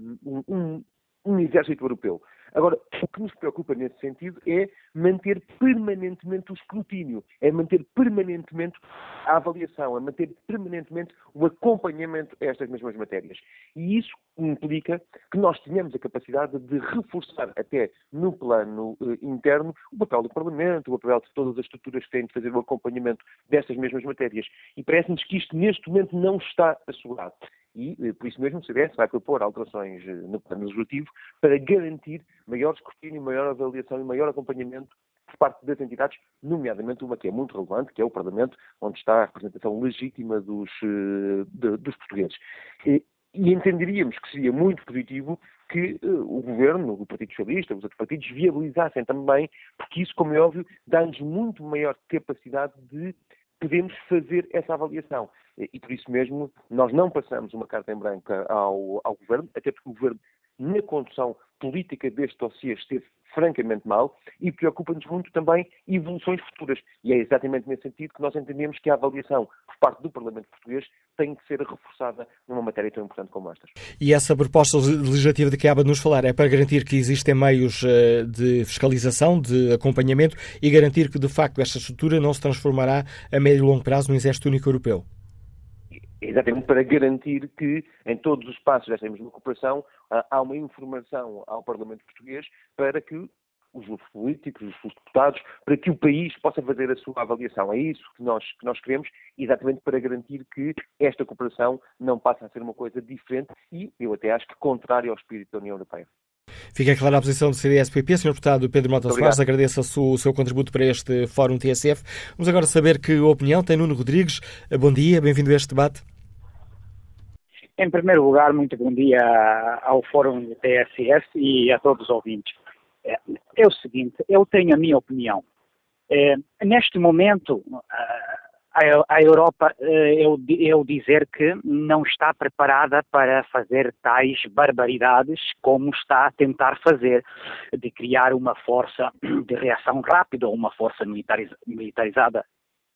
um, um exército europeu. Agora, o que nos preocupa nesse sentido é manter permanentemente o escrutínio, é manter permanentemente a avaliação, é manter permanentemente o acompanhamento a estas mesmas matérias. E isso implica que nós tenhamos a capacidade de reforçar, até no plano eh, interno, o papel do Parlamento, o papel de todas as estruturas que têm de fazer o acompanhamento destas mesmas matérias. E parece-nos que isto, neste momento, não está assegurado e, eh, por isso mesmo, o CDS vai propor alterações eh, no plano legislativo para garantir maior escrutínio, maior avaliação e maior acompanhamento por parte das entidades, nomeadamente uma que é muito relevante, que é o Parlamento, onde está a representação legítima dos, eh, de, dos portugueses. E, e entenderíamos que seria muito positivo que uh, o Governo, o Partido Socialista, os outros partidos viabilizassem também, porque isso, como é óbvio, dá-nos muito maior capacidade de podermos fazer essa avaliação. E por isso mesmo nós não passamos uma carta em branco ao, ao Governo, até porque o Governo, na condução política deste dossiê, esteve francamente mal e preocupa-nos muito também evoluções futuras. E é exatamente nesse sentido que nós entendemos que a avaliação por parte do Parlamento Português tem que ser reforçada numa matéria tão importante como esta. E essa proposta legislativa de que acaba de nos falar é para garantir que existem meios eh, de fiscalização, de acompanhamento e garantir que, de facto, esta estrutura não se transformará a médio e longo prazo num exército único europeu? Exatamente para garantir que em todos os passos desta mesma cooperação há uma informação ao Parlamento Português para que os políticos, os deputados, para que o país possa fazer a sua avaliação. É isso que nós, que nós queremos, exatamente para garantir que esta cooperação não passa a ser uma coisa diferente e, eu até acho que contrária ao espírito da União Europeia. Fica clara a posição do CDS-PP. Sr. Deputado Pedro Mota Soares, agradeço o seu contributo para este Fórum TSF. Vamos agora saber que opinião tem Nuno Rodrigues. Bom dia, bem-vindo a este debate. Em primeiro lugar, muito bom dia ao Fórum TSS e a todos os ouvintes. É, é o seguinte, eu tenho a minha opinião. É, neste momento, a, a Europa, é, eu, eu dizer que não está preparada para fazer tais barbaridades como está a tentar fazer, de criar uma força de reação rápida uma força militarizada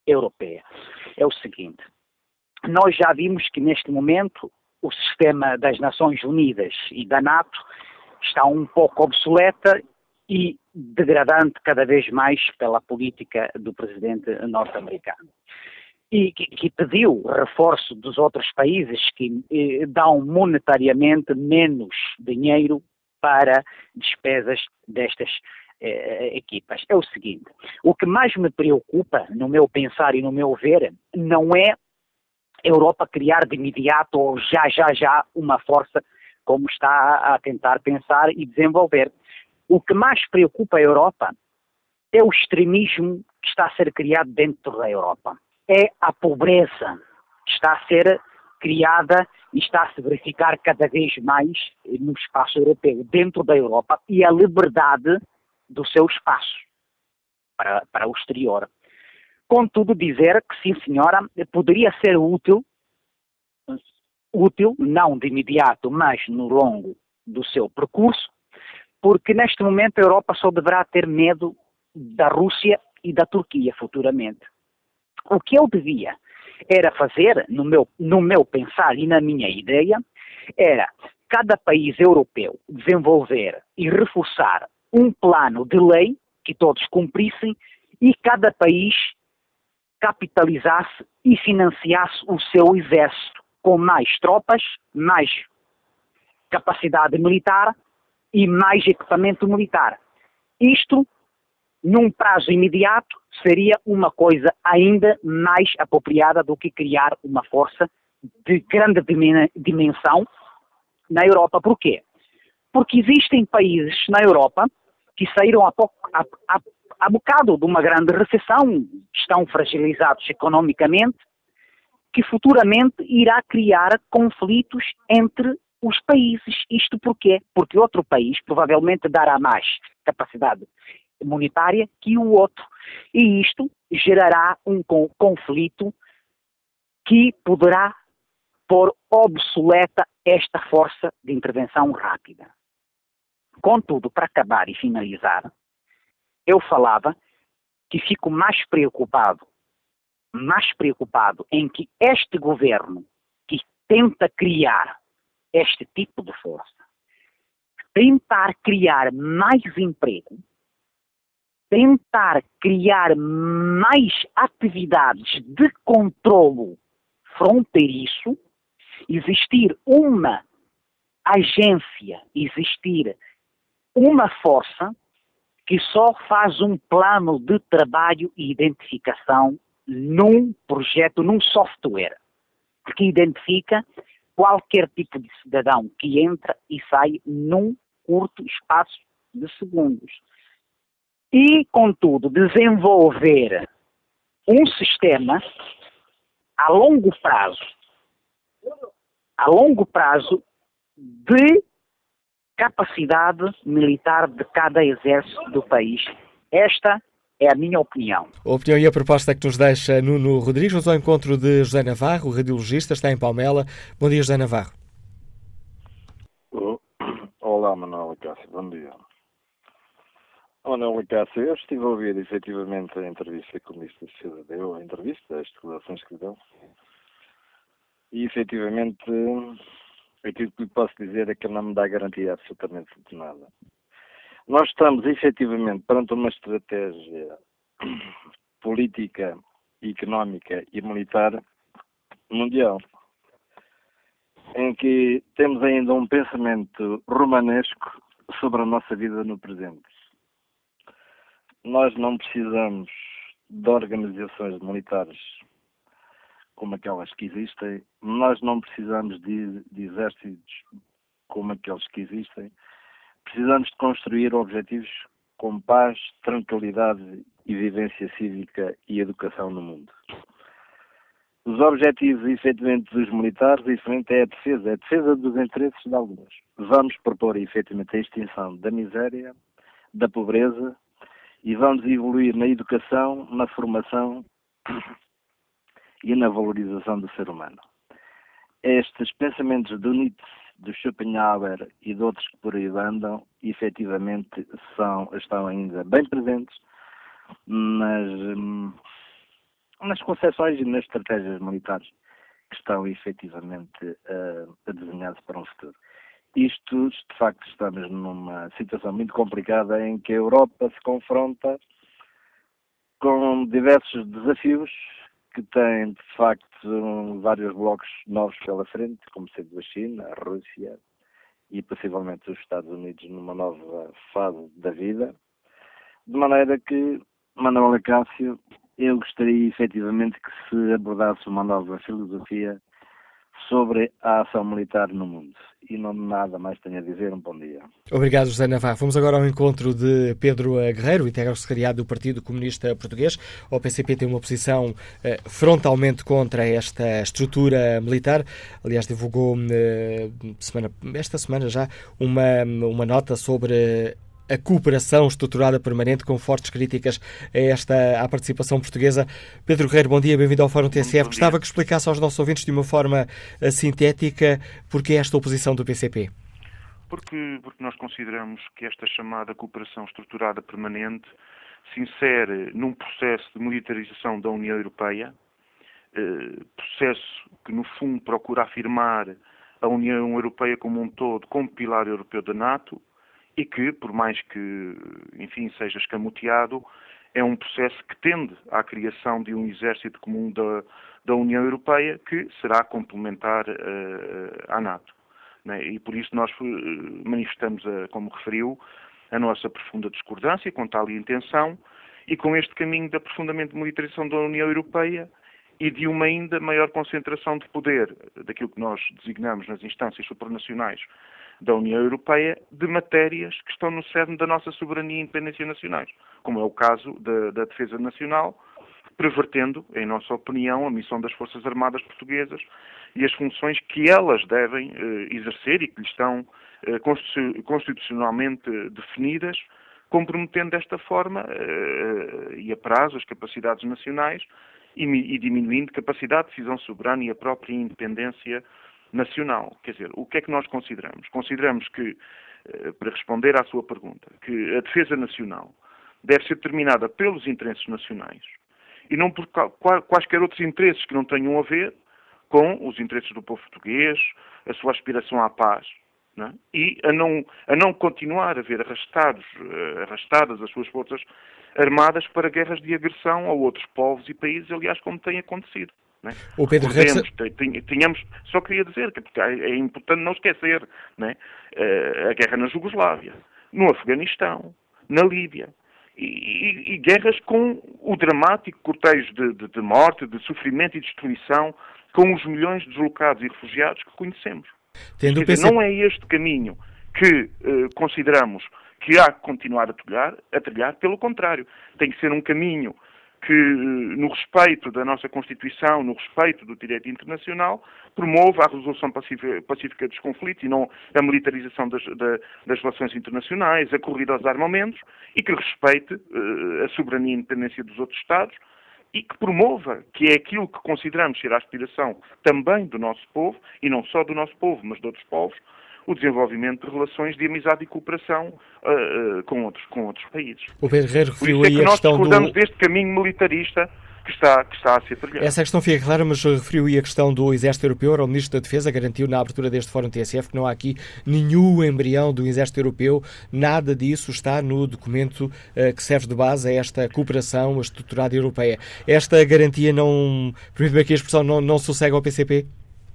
europeia. É o seguinte, nós já vimos que neste momento o sistema das Nações Unidas e da NATO está um pouco obsoleta e degradante cada vez mais pela política do presidente norte-americano. E que, que, pediu reforço dos outros países que eh, dão monetariamente menos dinheiro para despesas destas eh, equipas. É o seguinte: o que mais me preocupa, no meu pensar e no meu ver, não é Europa criar de imediato ou já, já, já uma força como está a tentar pensar e desenvolver. O que mais preocupa a Europa é o extremismo que está a ser criado dentro da Europa. É a pobreza que está a ser criada e está a se verificar cada vez mais no espaço europeu, dentro da Europa, e a liberdade do seu espaço para, para o exterior. Contudo, dizer que, sim, senhora, poderia ser útil, útil, não de imediato, mas no longo do seu percurso, porque neste momento a Europa só deverá ter medo da Rússia e da Turquia futuramente. O que eu devia era fazer, no meu, no meu pensar e na minha ideia, era cada país europeu desenvolver e reforçar um plano de lei que todos cumprissem e cada país capitalizasse e financiasse o seu exército com mais tropas, mais capacidade militar e mais equipamento militar. Isto, num prazo imediato, seria uma coisa ainda mais apropriada do que criar uma força de grande dimensão na Europa. Por quê? Porque existem países na Europa que saíram há, pouco, há, há, há bocado de uma grande recessão, estão fragilizados economicamente, que futuramente irá criar conflitos entre os países. Isto porquê? Porque outro país provavelmente dará mais capacidade monetária que o outro. E isto gerará um conflito que poderá pôr obsoleta esta força de intervenção rápida. Contudo, para acabar e finalizar, eu falava que fico mais preocupado, mais preocupado em que este governo que tenta criar este tipo de força, tentar criar mais emprego, tentar criar mais atividades de controlo fronteiriço, existir uma agência, existir uma força que só faz um plano de trabalho e identificação num projeto, num software, que identifica qualquer tipo de cidadão que entra e sai num curto espaço de segundos. E, contudo, desenvolver um sistema a longo prazo, a longo prazo, de capacidade militar de cada exército do país. Esta é a minha opinião. A opinião e a proposta que nos deixa Nuno Rodrigues. Vamos ao encontro de José Navarro, o radiologista, está em Palmela. Bom dia, José Navarro. Olá, Manuel Cássio, bom dia. Manuel Cássio, eu estive a ouvir efetivamente a entrevista que o Ministro da Defesa deu, a entrevista, as declarações que deu, e efetivamente aquilo que lhe posso dizer é que ele não me dá garantia absolutamente de nada. Nós estamos efetivamente perante uma estratégia política, económica e militar mundial, em que temos ainda um pensamento romanesco sobre a nossa vida no presente. Nós não precisamos de organizações militares como aquelas que existem, nós não precisamos de, de exércitos como aqueles que existem, precisamos de construir objetivos com paz, tranquilidade e vivência cívica e educação no mundo. Os objetivos, efetivamente, dos militares, diferente é a defesa, é a defesa dos interesses de alguns. Vamos propor, efetivamente, a extinção da miséria, da pobreza e vamos evoluir na educação, na formação e na valorização do ser humano. Estes pensamentos do Nietzsche, do Schopenhauer e de outros que por aí andam, efetivamente são, estão ainda bem presentes nas, hum, nas concepções e nas estratégias militares que estão efetivamente uh, a desenhar-se para um futuro. Isto, de facto, estamos numa situação muito complicada em que a Europa se confronta com diversos desafios que tem, de facto, vários blocos novos pela frente, como sendo a China, a Rússia e possivelmente os Estados Unidos numa nova fase da vida. De maneira que, Manuel Cássio, eu gostaria efetivamente que se abordasse uma nova filosofia sobre a ação militar no mundo. E não nada mais tenho a dizer. Um bom dia. Obrigado, José Navarro. Vamos agora ao encontro de Pedro Guerreiro, integra secretariado do Partido Comunista Português. O PCP tem uma posição eh, frontalmente contra esta estrutura militar. Aliás, divulgou eh, semana, esta semana já uma, uma nota sobre a cooperação estruturada permanente, com fortes críticas a esta à participação portuguesa. Pedro Guerreiro, bom dia, bem-vindo ao Fórum TSF. Gostava que explicasse aos nossos ouvintes de uma forma uh, sintética porque esta oposição do PCP. Porque, porque nós consideramos que esta chamada cooperação estruturada permanente se insere num processo de militarização da União Europeia, eh, processo que, no fundo, procura afirmar a União Europeia como um todo como pilar europeu da NATO e que, por mais que, enfim, seja escamoteado, é um processo que tende à criação de um exército comum da, da União Europeia que será complementar uh, à NATO. Né? E por isso nós manifestamos, a, como referiu, a nossa profunda discordância com tal intenção e com este caminho de aprofundamento de militarização da União Europeia e de uma ainda maior concentração de poder daquilo que nós designamos nas instâncias supranacionais da União Europeia de matérias que estão no cerne da nossa soberania e independência nacionais, como é o caso da, da defesa nacional, pervertendo, em nossa opinião, a missão das Forças Armadas Portuguesas e as funções que elas devem eh, exercer e que lhes estão eh, constitucionalmente definidas, comprometendo desta forma eh, e a prazo as capacidades nacionais e, e diminuindo capacidade de decisão soberana e a própria independência nacional. Quer dizer, o que é que nós consideramos? Consideramos que, eh, para responder à sua pergunta, que a defesa nacional deve ser determinada pelos interesses nacionais e não por quaisquer outros interesses que não tenham a ver com os interesses do povo português, a sua aspiração à paz. É? E a não, a não continuar a ver arrastados, eh, arrastadas as suas forças armadas para guerras de agressão a outros povos e países, aliás, como tem acontecido. É? O Pedro Rexa... tínhamos, só queria dizer que é importante não esquecer é? Eh, a guerra na Jugoslávia, no Afeganistão, na Líbia. E, e, e guerras com o dramático cortejo de, de, de, morte, de sofrimento e destruição, com os milhões de deslocados e refugiados que conhecemos. Dizer, Não é este caminho que eh, consideramos que há que continuar a trilhar, a trilhar, pelo contrário, tem que ser um caminho que, no respeito da nossa Constituição, no respeito do direito internacional, promova a resolução pacífica dos conflitos e não a militarização das, das relações internacionais, a corrida aos armamentos e que respeite uh, a soberania e independência dos outros Estados e que promova, que é aquilo que consideramos ser a aspiração também do nosso povo, e não só do nosso povo, mas de outros povos, o desenvolvimento de relações de amizade e cooperação uh, uh, com, outros, com outros países. O Pedro Guerreiro referiu é aí a questão do... deste caminho militarista que está, que está a ser trilhado. Essa questão fica clara, mas referiu aí a questão do Exército Europeu. O Ministro da Defesa garantiu na abertura deste Fórum TSF que não há aqui nenhum embrião do Exército Europeu. Nada disso está no documento uh, que serve de base a esta cooperação estruturada europeia. Esta garantia não, permite-me aqui a expressão, não, não sossega ao PCP?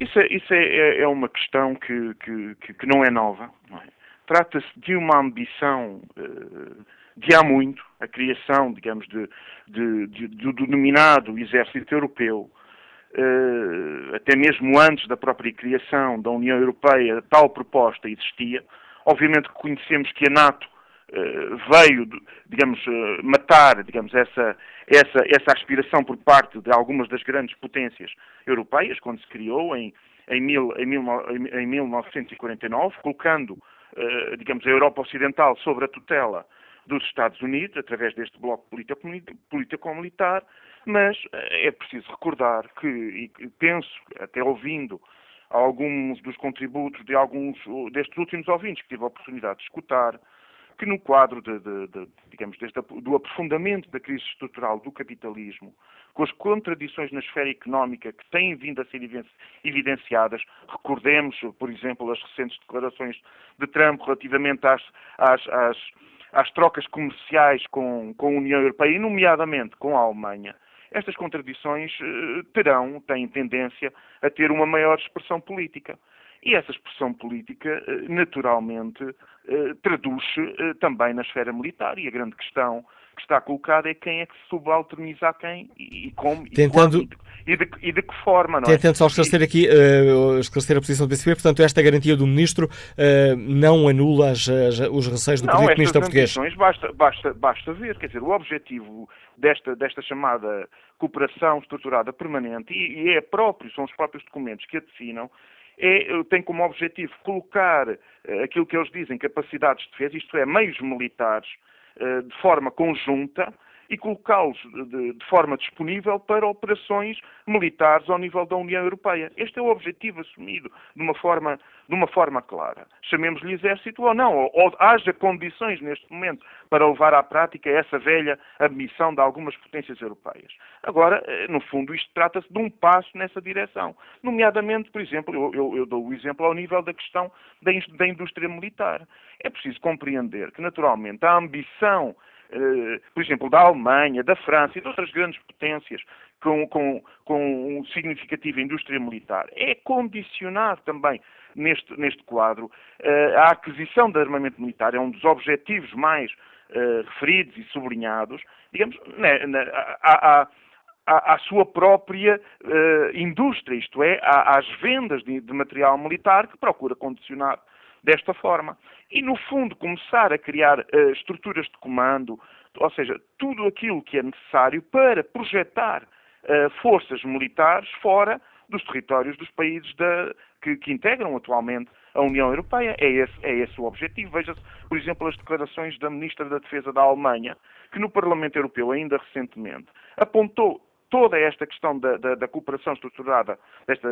Isso é, isso é, é, é uma questão que, que, que, não é nova. É? Trata-se de uma ambição uh, de há muito, a criação, digamos, de, de, de, do denominado Exército Europeu, uh, até mesmo antes da própria criação da União Europeia, tal proposta existia. Obviamente que conhecemos que a NATO veio, digamos, matar, digamos, essa, essa, essa aspiração por parte de algumas das grandes potências europeias, quando se criou em, em, mil, em, mil, em 1949, colocando, uh, digamos, a Europa Ocidental sobre a tutela dos Estados Unidos, através deste bloco político-militar, mas eh, é preciso recordar que, e penso, até ouvindo alguns dos contributos de alguns destes últimos ouvintes que tive a oportunidade de escutar, que no quadro de, de, de, digamos, deste, do aprofundamento da crise estrutural do capitalismo, com as contradições na esfera económica que têm vindo a ser evidenciadas, recordemos, por exemplo, as recentes declarações de Trump relativamente às, às, às, às trocas comerciais com, com a União Europeia, e nomeadamente com a Alemanha, estas contradições eh, terão, têm tendência a ter uma maior expressão política. E essa expressão política, eh, naturalmente, eh, traduz-se eh, também na esfera militar. E a grande questão que está colocada é quem é que se subalterniza a quem e como Tentando... e, quando, e, de, e de que forma. Não é? Tentando só esclarecer aqui, uh, esclarecer a posição do PCP, portanto, esta garantia do Ministro uh, não anula as, as, os receios do Primeiro Ministro português. Basta, basta, basta ver, quer dizer, o objetivo desta, desta chamada cooperação estruturada permanente, e, e é próprio, são os próprios documentos que a definam, é, tem como objetivo colocar uh, aquilo que eles dizem, capacidades de defesa, isto é, meios militares, uh, de forma conjunta, e colocá-los de, de, forma disponível para operações militares ao nível da União Europeia. Este é o objetivo assumido de uma forma, de uma forma clara. Chamemos-lhe exército ou não, ou, ou haja condições neste momento para levar à prática essa velha admissão de algumas potências europeias. Agora, eh, no fundo, isto trata-se de um passo nessa direção. Nomeadamente, por exemplo, eu, eu, eu dou o exemplo ao nível da questão da, da indústria militar. É preciso compreender que, naturalmente, a ambição por exemplo, da Alemanha, da França e de outras grandes potências com, com, com um significativo indústria militar, é condicionado também neste, neste quadro. Uh, a aquisição de armamento militar é um dos objetivos mais uh, referidos e sublinhados, digamos, na, na, à, à, à, sua própria uh, indústria, isto é, às vendas de, de material militar que procura condicionar desta forma. E, no fundo, começar a criar uh, estruturas de comando, ou seja, tudo aquilo que é necessário para projetar uh, forças militares fora dos territórios dos países da, que, que, integram atualmente a União Europeia. É esse, é esse o objetivo. Veja-se, por exemplo, as declarações da Ministra da Defesa da Alemanha, que no Parlamento Europeu, ainda recentemente, apontou toda esta questão da, da, da cooperação estruturada desta,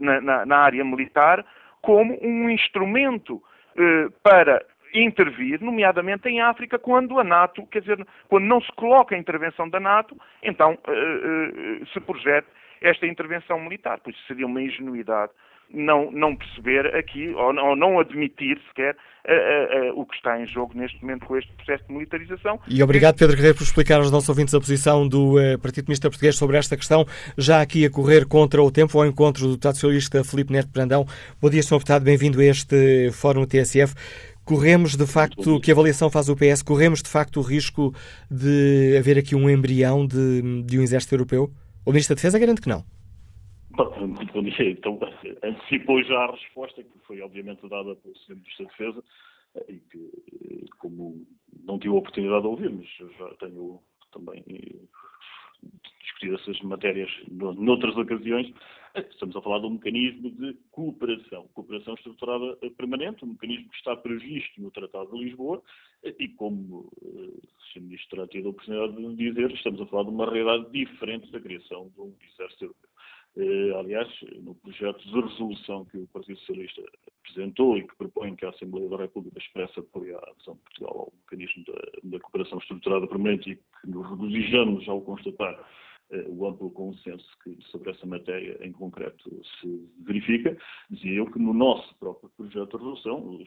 na, na, na área militar como um instrumento eh, para intervir, nomeadamente em África, quando a NATO, quer dizer, quando não se coloca a intervenção da NATO, então eh, eh, se projeta esta intervenção militar. Pois seria uma ingenuidade não, não perceber aqui, ou, ou não admitir sequer uh, uh, uh, o que está em jogo neste momento com este processo de militarização. E obrigado, Pedro Carreiro, por explicar aos nossos ouvintes a posição do Partido Comunista Português sobre esta questão, já aqui a correr contra o tempo, ao encontro do deputado socialista Filipe Neto Brandão. Bom dia, Sr. Deputado, bem-vindo a este Fórum TSF. Corremos, de facto, que avaliação faz o PS? Corremos, de facto, o risco de haver aqui um embrião de, de um exército europeu? O Ministro da Defesa garante que não. Bom dia. Então, antecipou já a resposta, que foi obviamente dada pelo Sr. Ministro da Defesa, e que, como não tive a oportunidade de ouvir, mas já tenho também discutido essas matérias noutras ocasiões, estamos a falar de um mecanismo de cooperação, cooperação estruturada permanente, um mecanismo que está previsto no Tratado de Lisboa, e como o Sr. Ministro terá tido a oportunidade de dizer, estamos a falar de uma realidade diferente da criação de um exército europeu. Eh, aliás, no projeto de resolução que o Partido Socialista apresentou e que propõe que a Assembleia da República expressa apoio à adesão de Portugal ao mecanismo da, da cooperação estruturada permanente e que nos regozijamos ao constatar eh, o amplo consenso que sobre essa matéria em concreto se verifica, dizia eu que no nosso próprio projeto de resolução,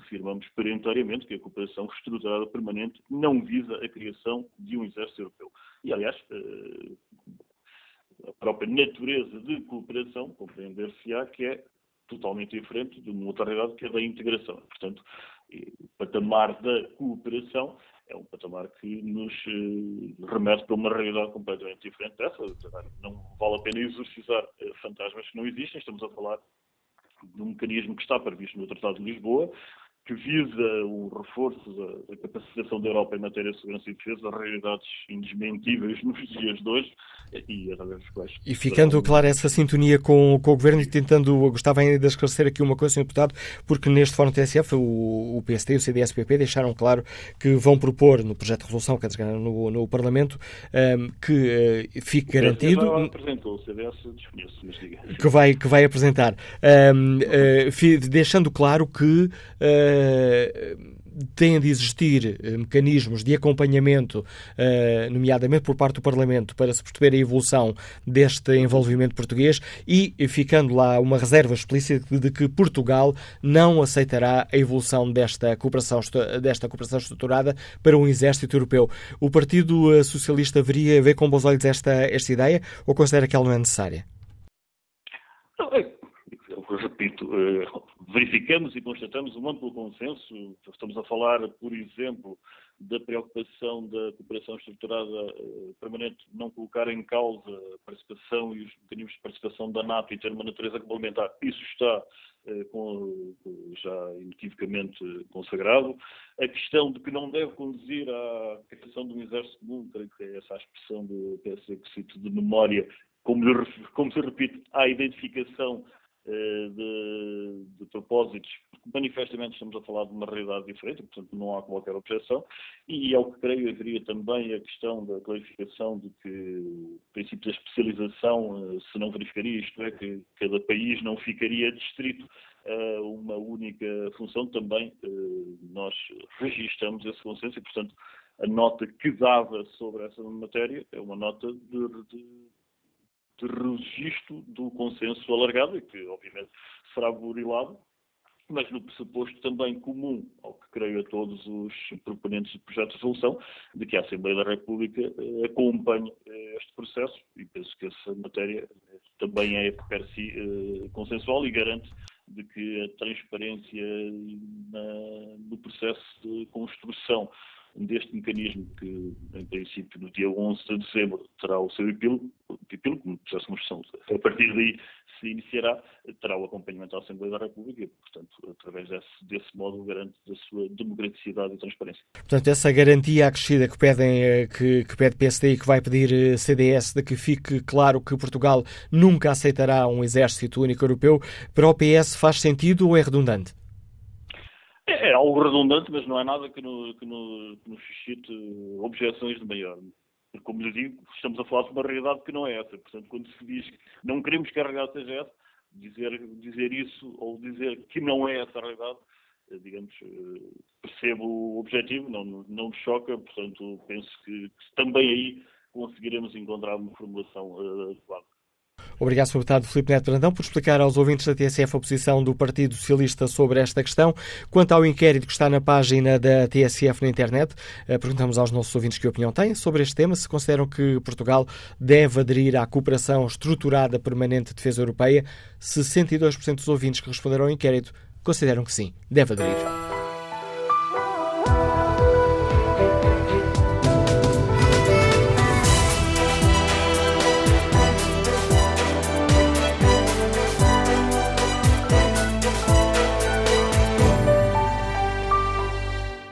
afirmamos peremptoriamente que a cooperação estruturada permanente não visa a criação de um exército europeu. E, aliás, eh, a própria natureza de cooperação, compreender-se-á que é totalmente diferente de uma outra realidade que é da integração. Portanto, o patamar da cooperação é um patamar que nos eh, remete para uma realidade completamente diferente dessa. Não vale a pena exorcizar eh, fantasmas que não existem. Estamos a falar de um mecanismo que está previsto no Tratado de Lisboa, que visa o reforço da, capacitação da Europa em matéria de segurança e defesa, realidades indesmentíveis nos dias de hoje e através dos quais. E ficando clara essa sintonia com, com, o Governo e tentando, gostava ainda de esclarecer aqui uma coisa, Sr. Deputado, porque neste Fórum TSF o, o PSD e o CDS-PP deixaram claro que vão propor no projeto de resolução, quer dizer, no, no Parlamento, um, que uh, fique garantido. Já apresentou, o CDS desconheço, mas diga. Que vai, que vai apresentar. Um, uh, deixando claro que. Uh, têm de existir eh, mecanismos de acompanhamento, eh, nomeadamente por parte do Parlamento, para se perceber a evolução deste envolvimento português e ficando lá uma reserva explícita de que Portugal não aceitará a evolução desta cooperação, desta cooperação estruturada para um exército europeu. O Partido eh, Socialista veria ver com bons olhos esta, esta ideia ou considera que ela não é necessária? Repito, eh, verificamos e constatamos um amplo consenso. Estamos a falar, por exemplo, da preocupação da cooperação estruturada eh, permanente não colocar em causa a participação e os mecanismos de participação da NATO e ter uma natureza complementar. Isso está eh, já inequivocamente consagrado. A questão de que não deve conduzir à criação de um exército comum, creio que é essa a expressão do PSD que cito de memória, como, como se repite, à identificação de, de, propósitos, porque manifestamente estamos a falar de uma realidade diferente, portanto não há qualquer objeção, e ao que creio haveria também a questão da clarificação de que o princípio da especialização eh, se não verificaria, isto é, que cada país não ficaria distrito a uma única função, também eh, nós registramos esse consenso e, portanto, a nota que dava sobre essa matéria é uma nota de, de de registro do consenso alargado e que, obviamente, será burilado, mas no pressuposto também comum, ao que creio a todos os proponentes do projeto de resolução, de que a Assembleia da República eh, acompanhe eh, este processo e penso que essa matéria eh, também é per si consensual e garante de que a transparência na, no processo de construção deste mecanismo que, em princípio, no dia 11 de dezembro terá o seu epílogo, epílogo como processo de construção, a partir daí se iniciará, terá o acompanhamento da Assembleia da República e, portanto, através desse, desse modo, garante a sua democraticidade e transparência. Portanto, essa garantia acrescida que, pedem, eh, que, que pede PSD e que vai pedir eh, CDS de que fique claro que Portugal nunca aceitará um exército único europeu, para o PS faz sentido ou é redundante? É, é, algo redundante, mas não é nada que, no, que, no, que nos suscite objeções de maior. Como lhe digo, estamos a falar de uma realidade que não é essa. Portanto, quando se diz que não queremos que a realidade seja essa, dizer, dizer isso ou dizer que não é essa a realidade, eh, digamos, eh, percebo o objetivo, não, não me choca, portanto, penso que, que também aí conseguiremos encontrar uma formulação adequada. Obrigado. Deputado Filipe Neto Brandão, por explicar aos ouvintes da TSF a posição do Partido Socialista sobre esta questão. Quanto ao inquérito que está na página da TSF na internet, eh, perguntamos aos nossos ouvintes que opinião têm sobre este tema, se consideram que Portugal deve aderir à cooperação estruturada permanente de defesa europeia. 62% dos ouvintes que responderam ao inquérito consideram que sim, deve aderir.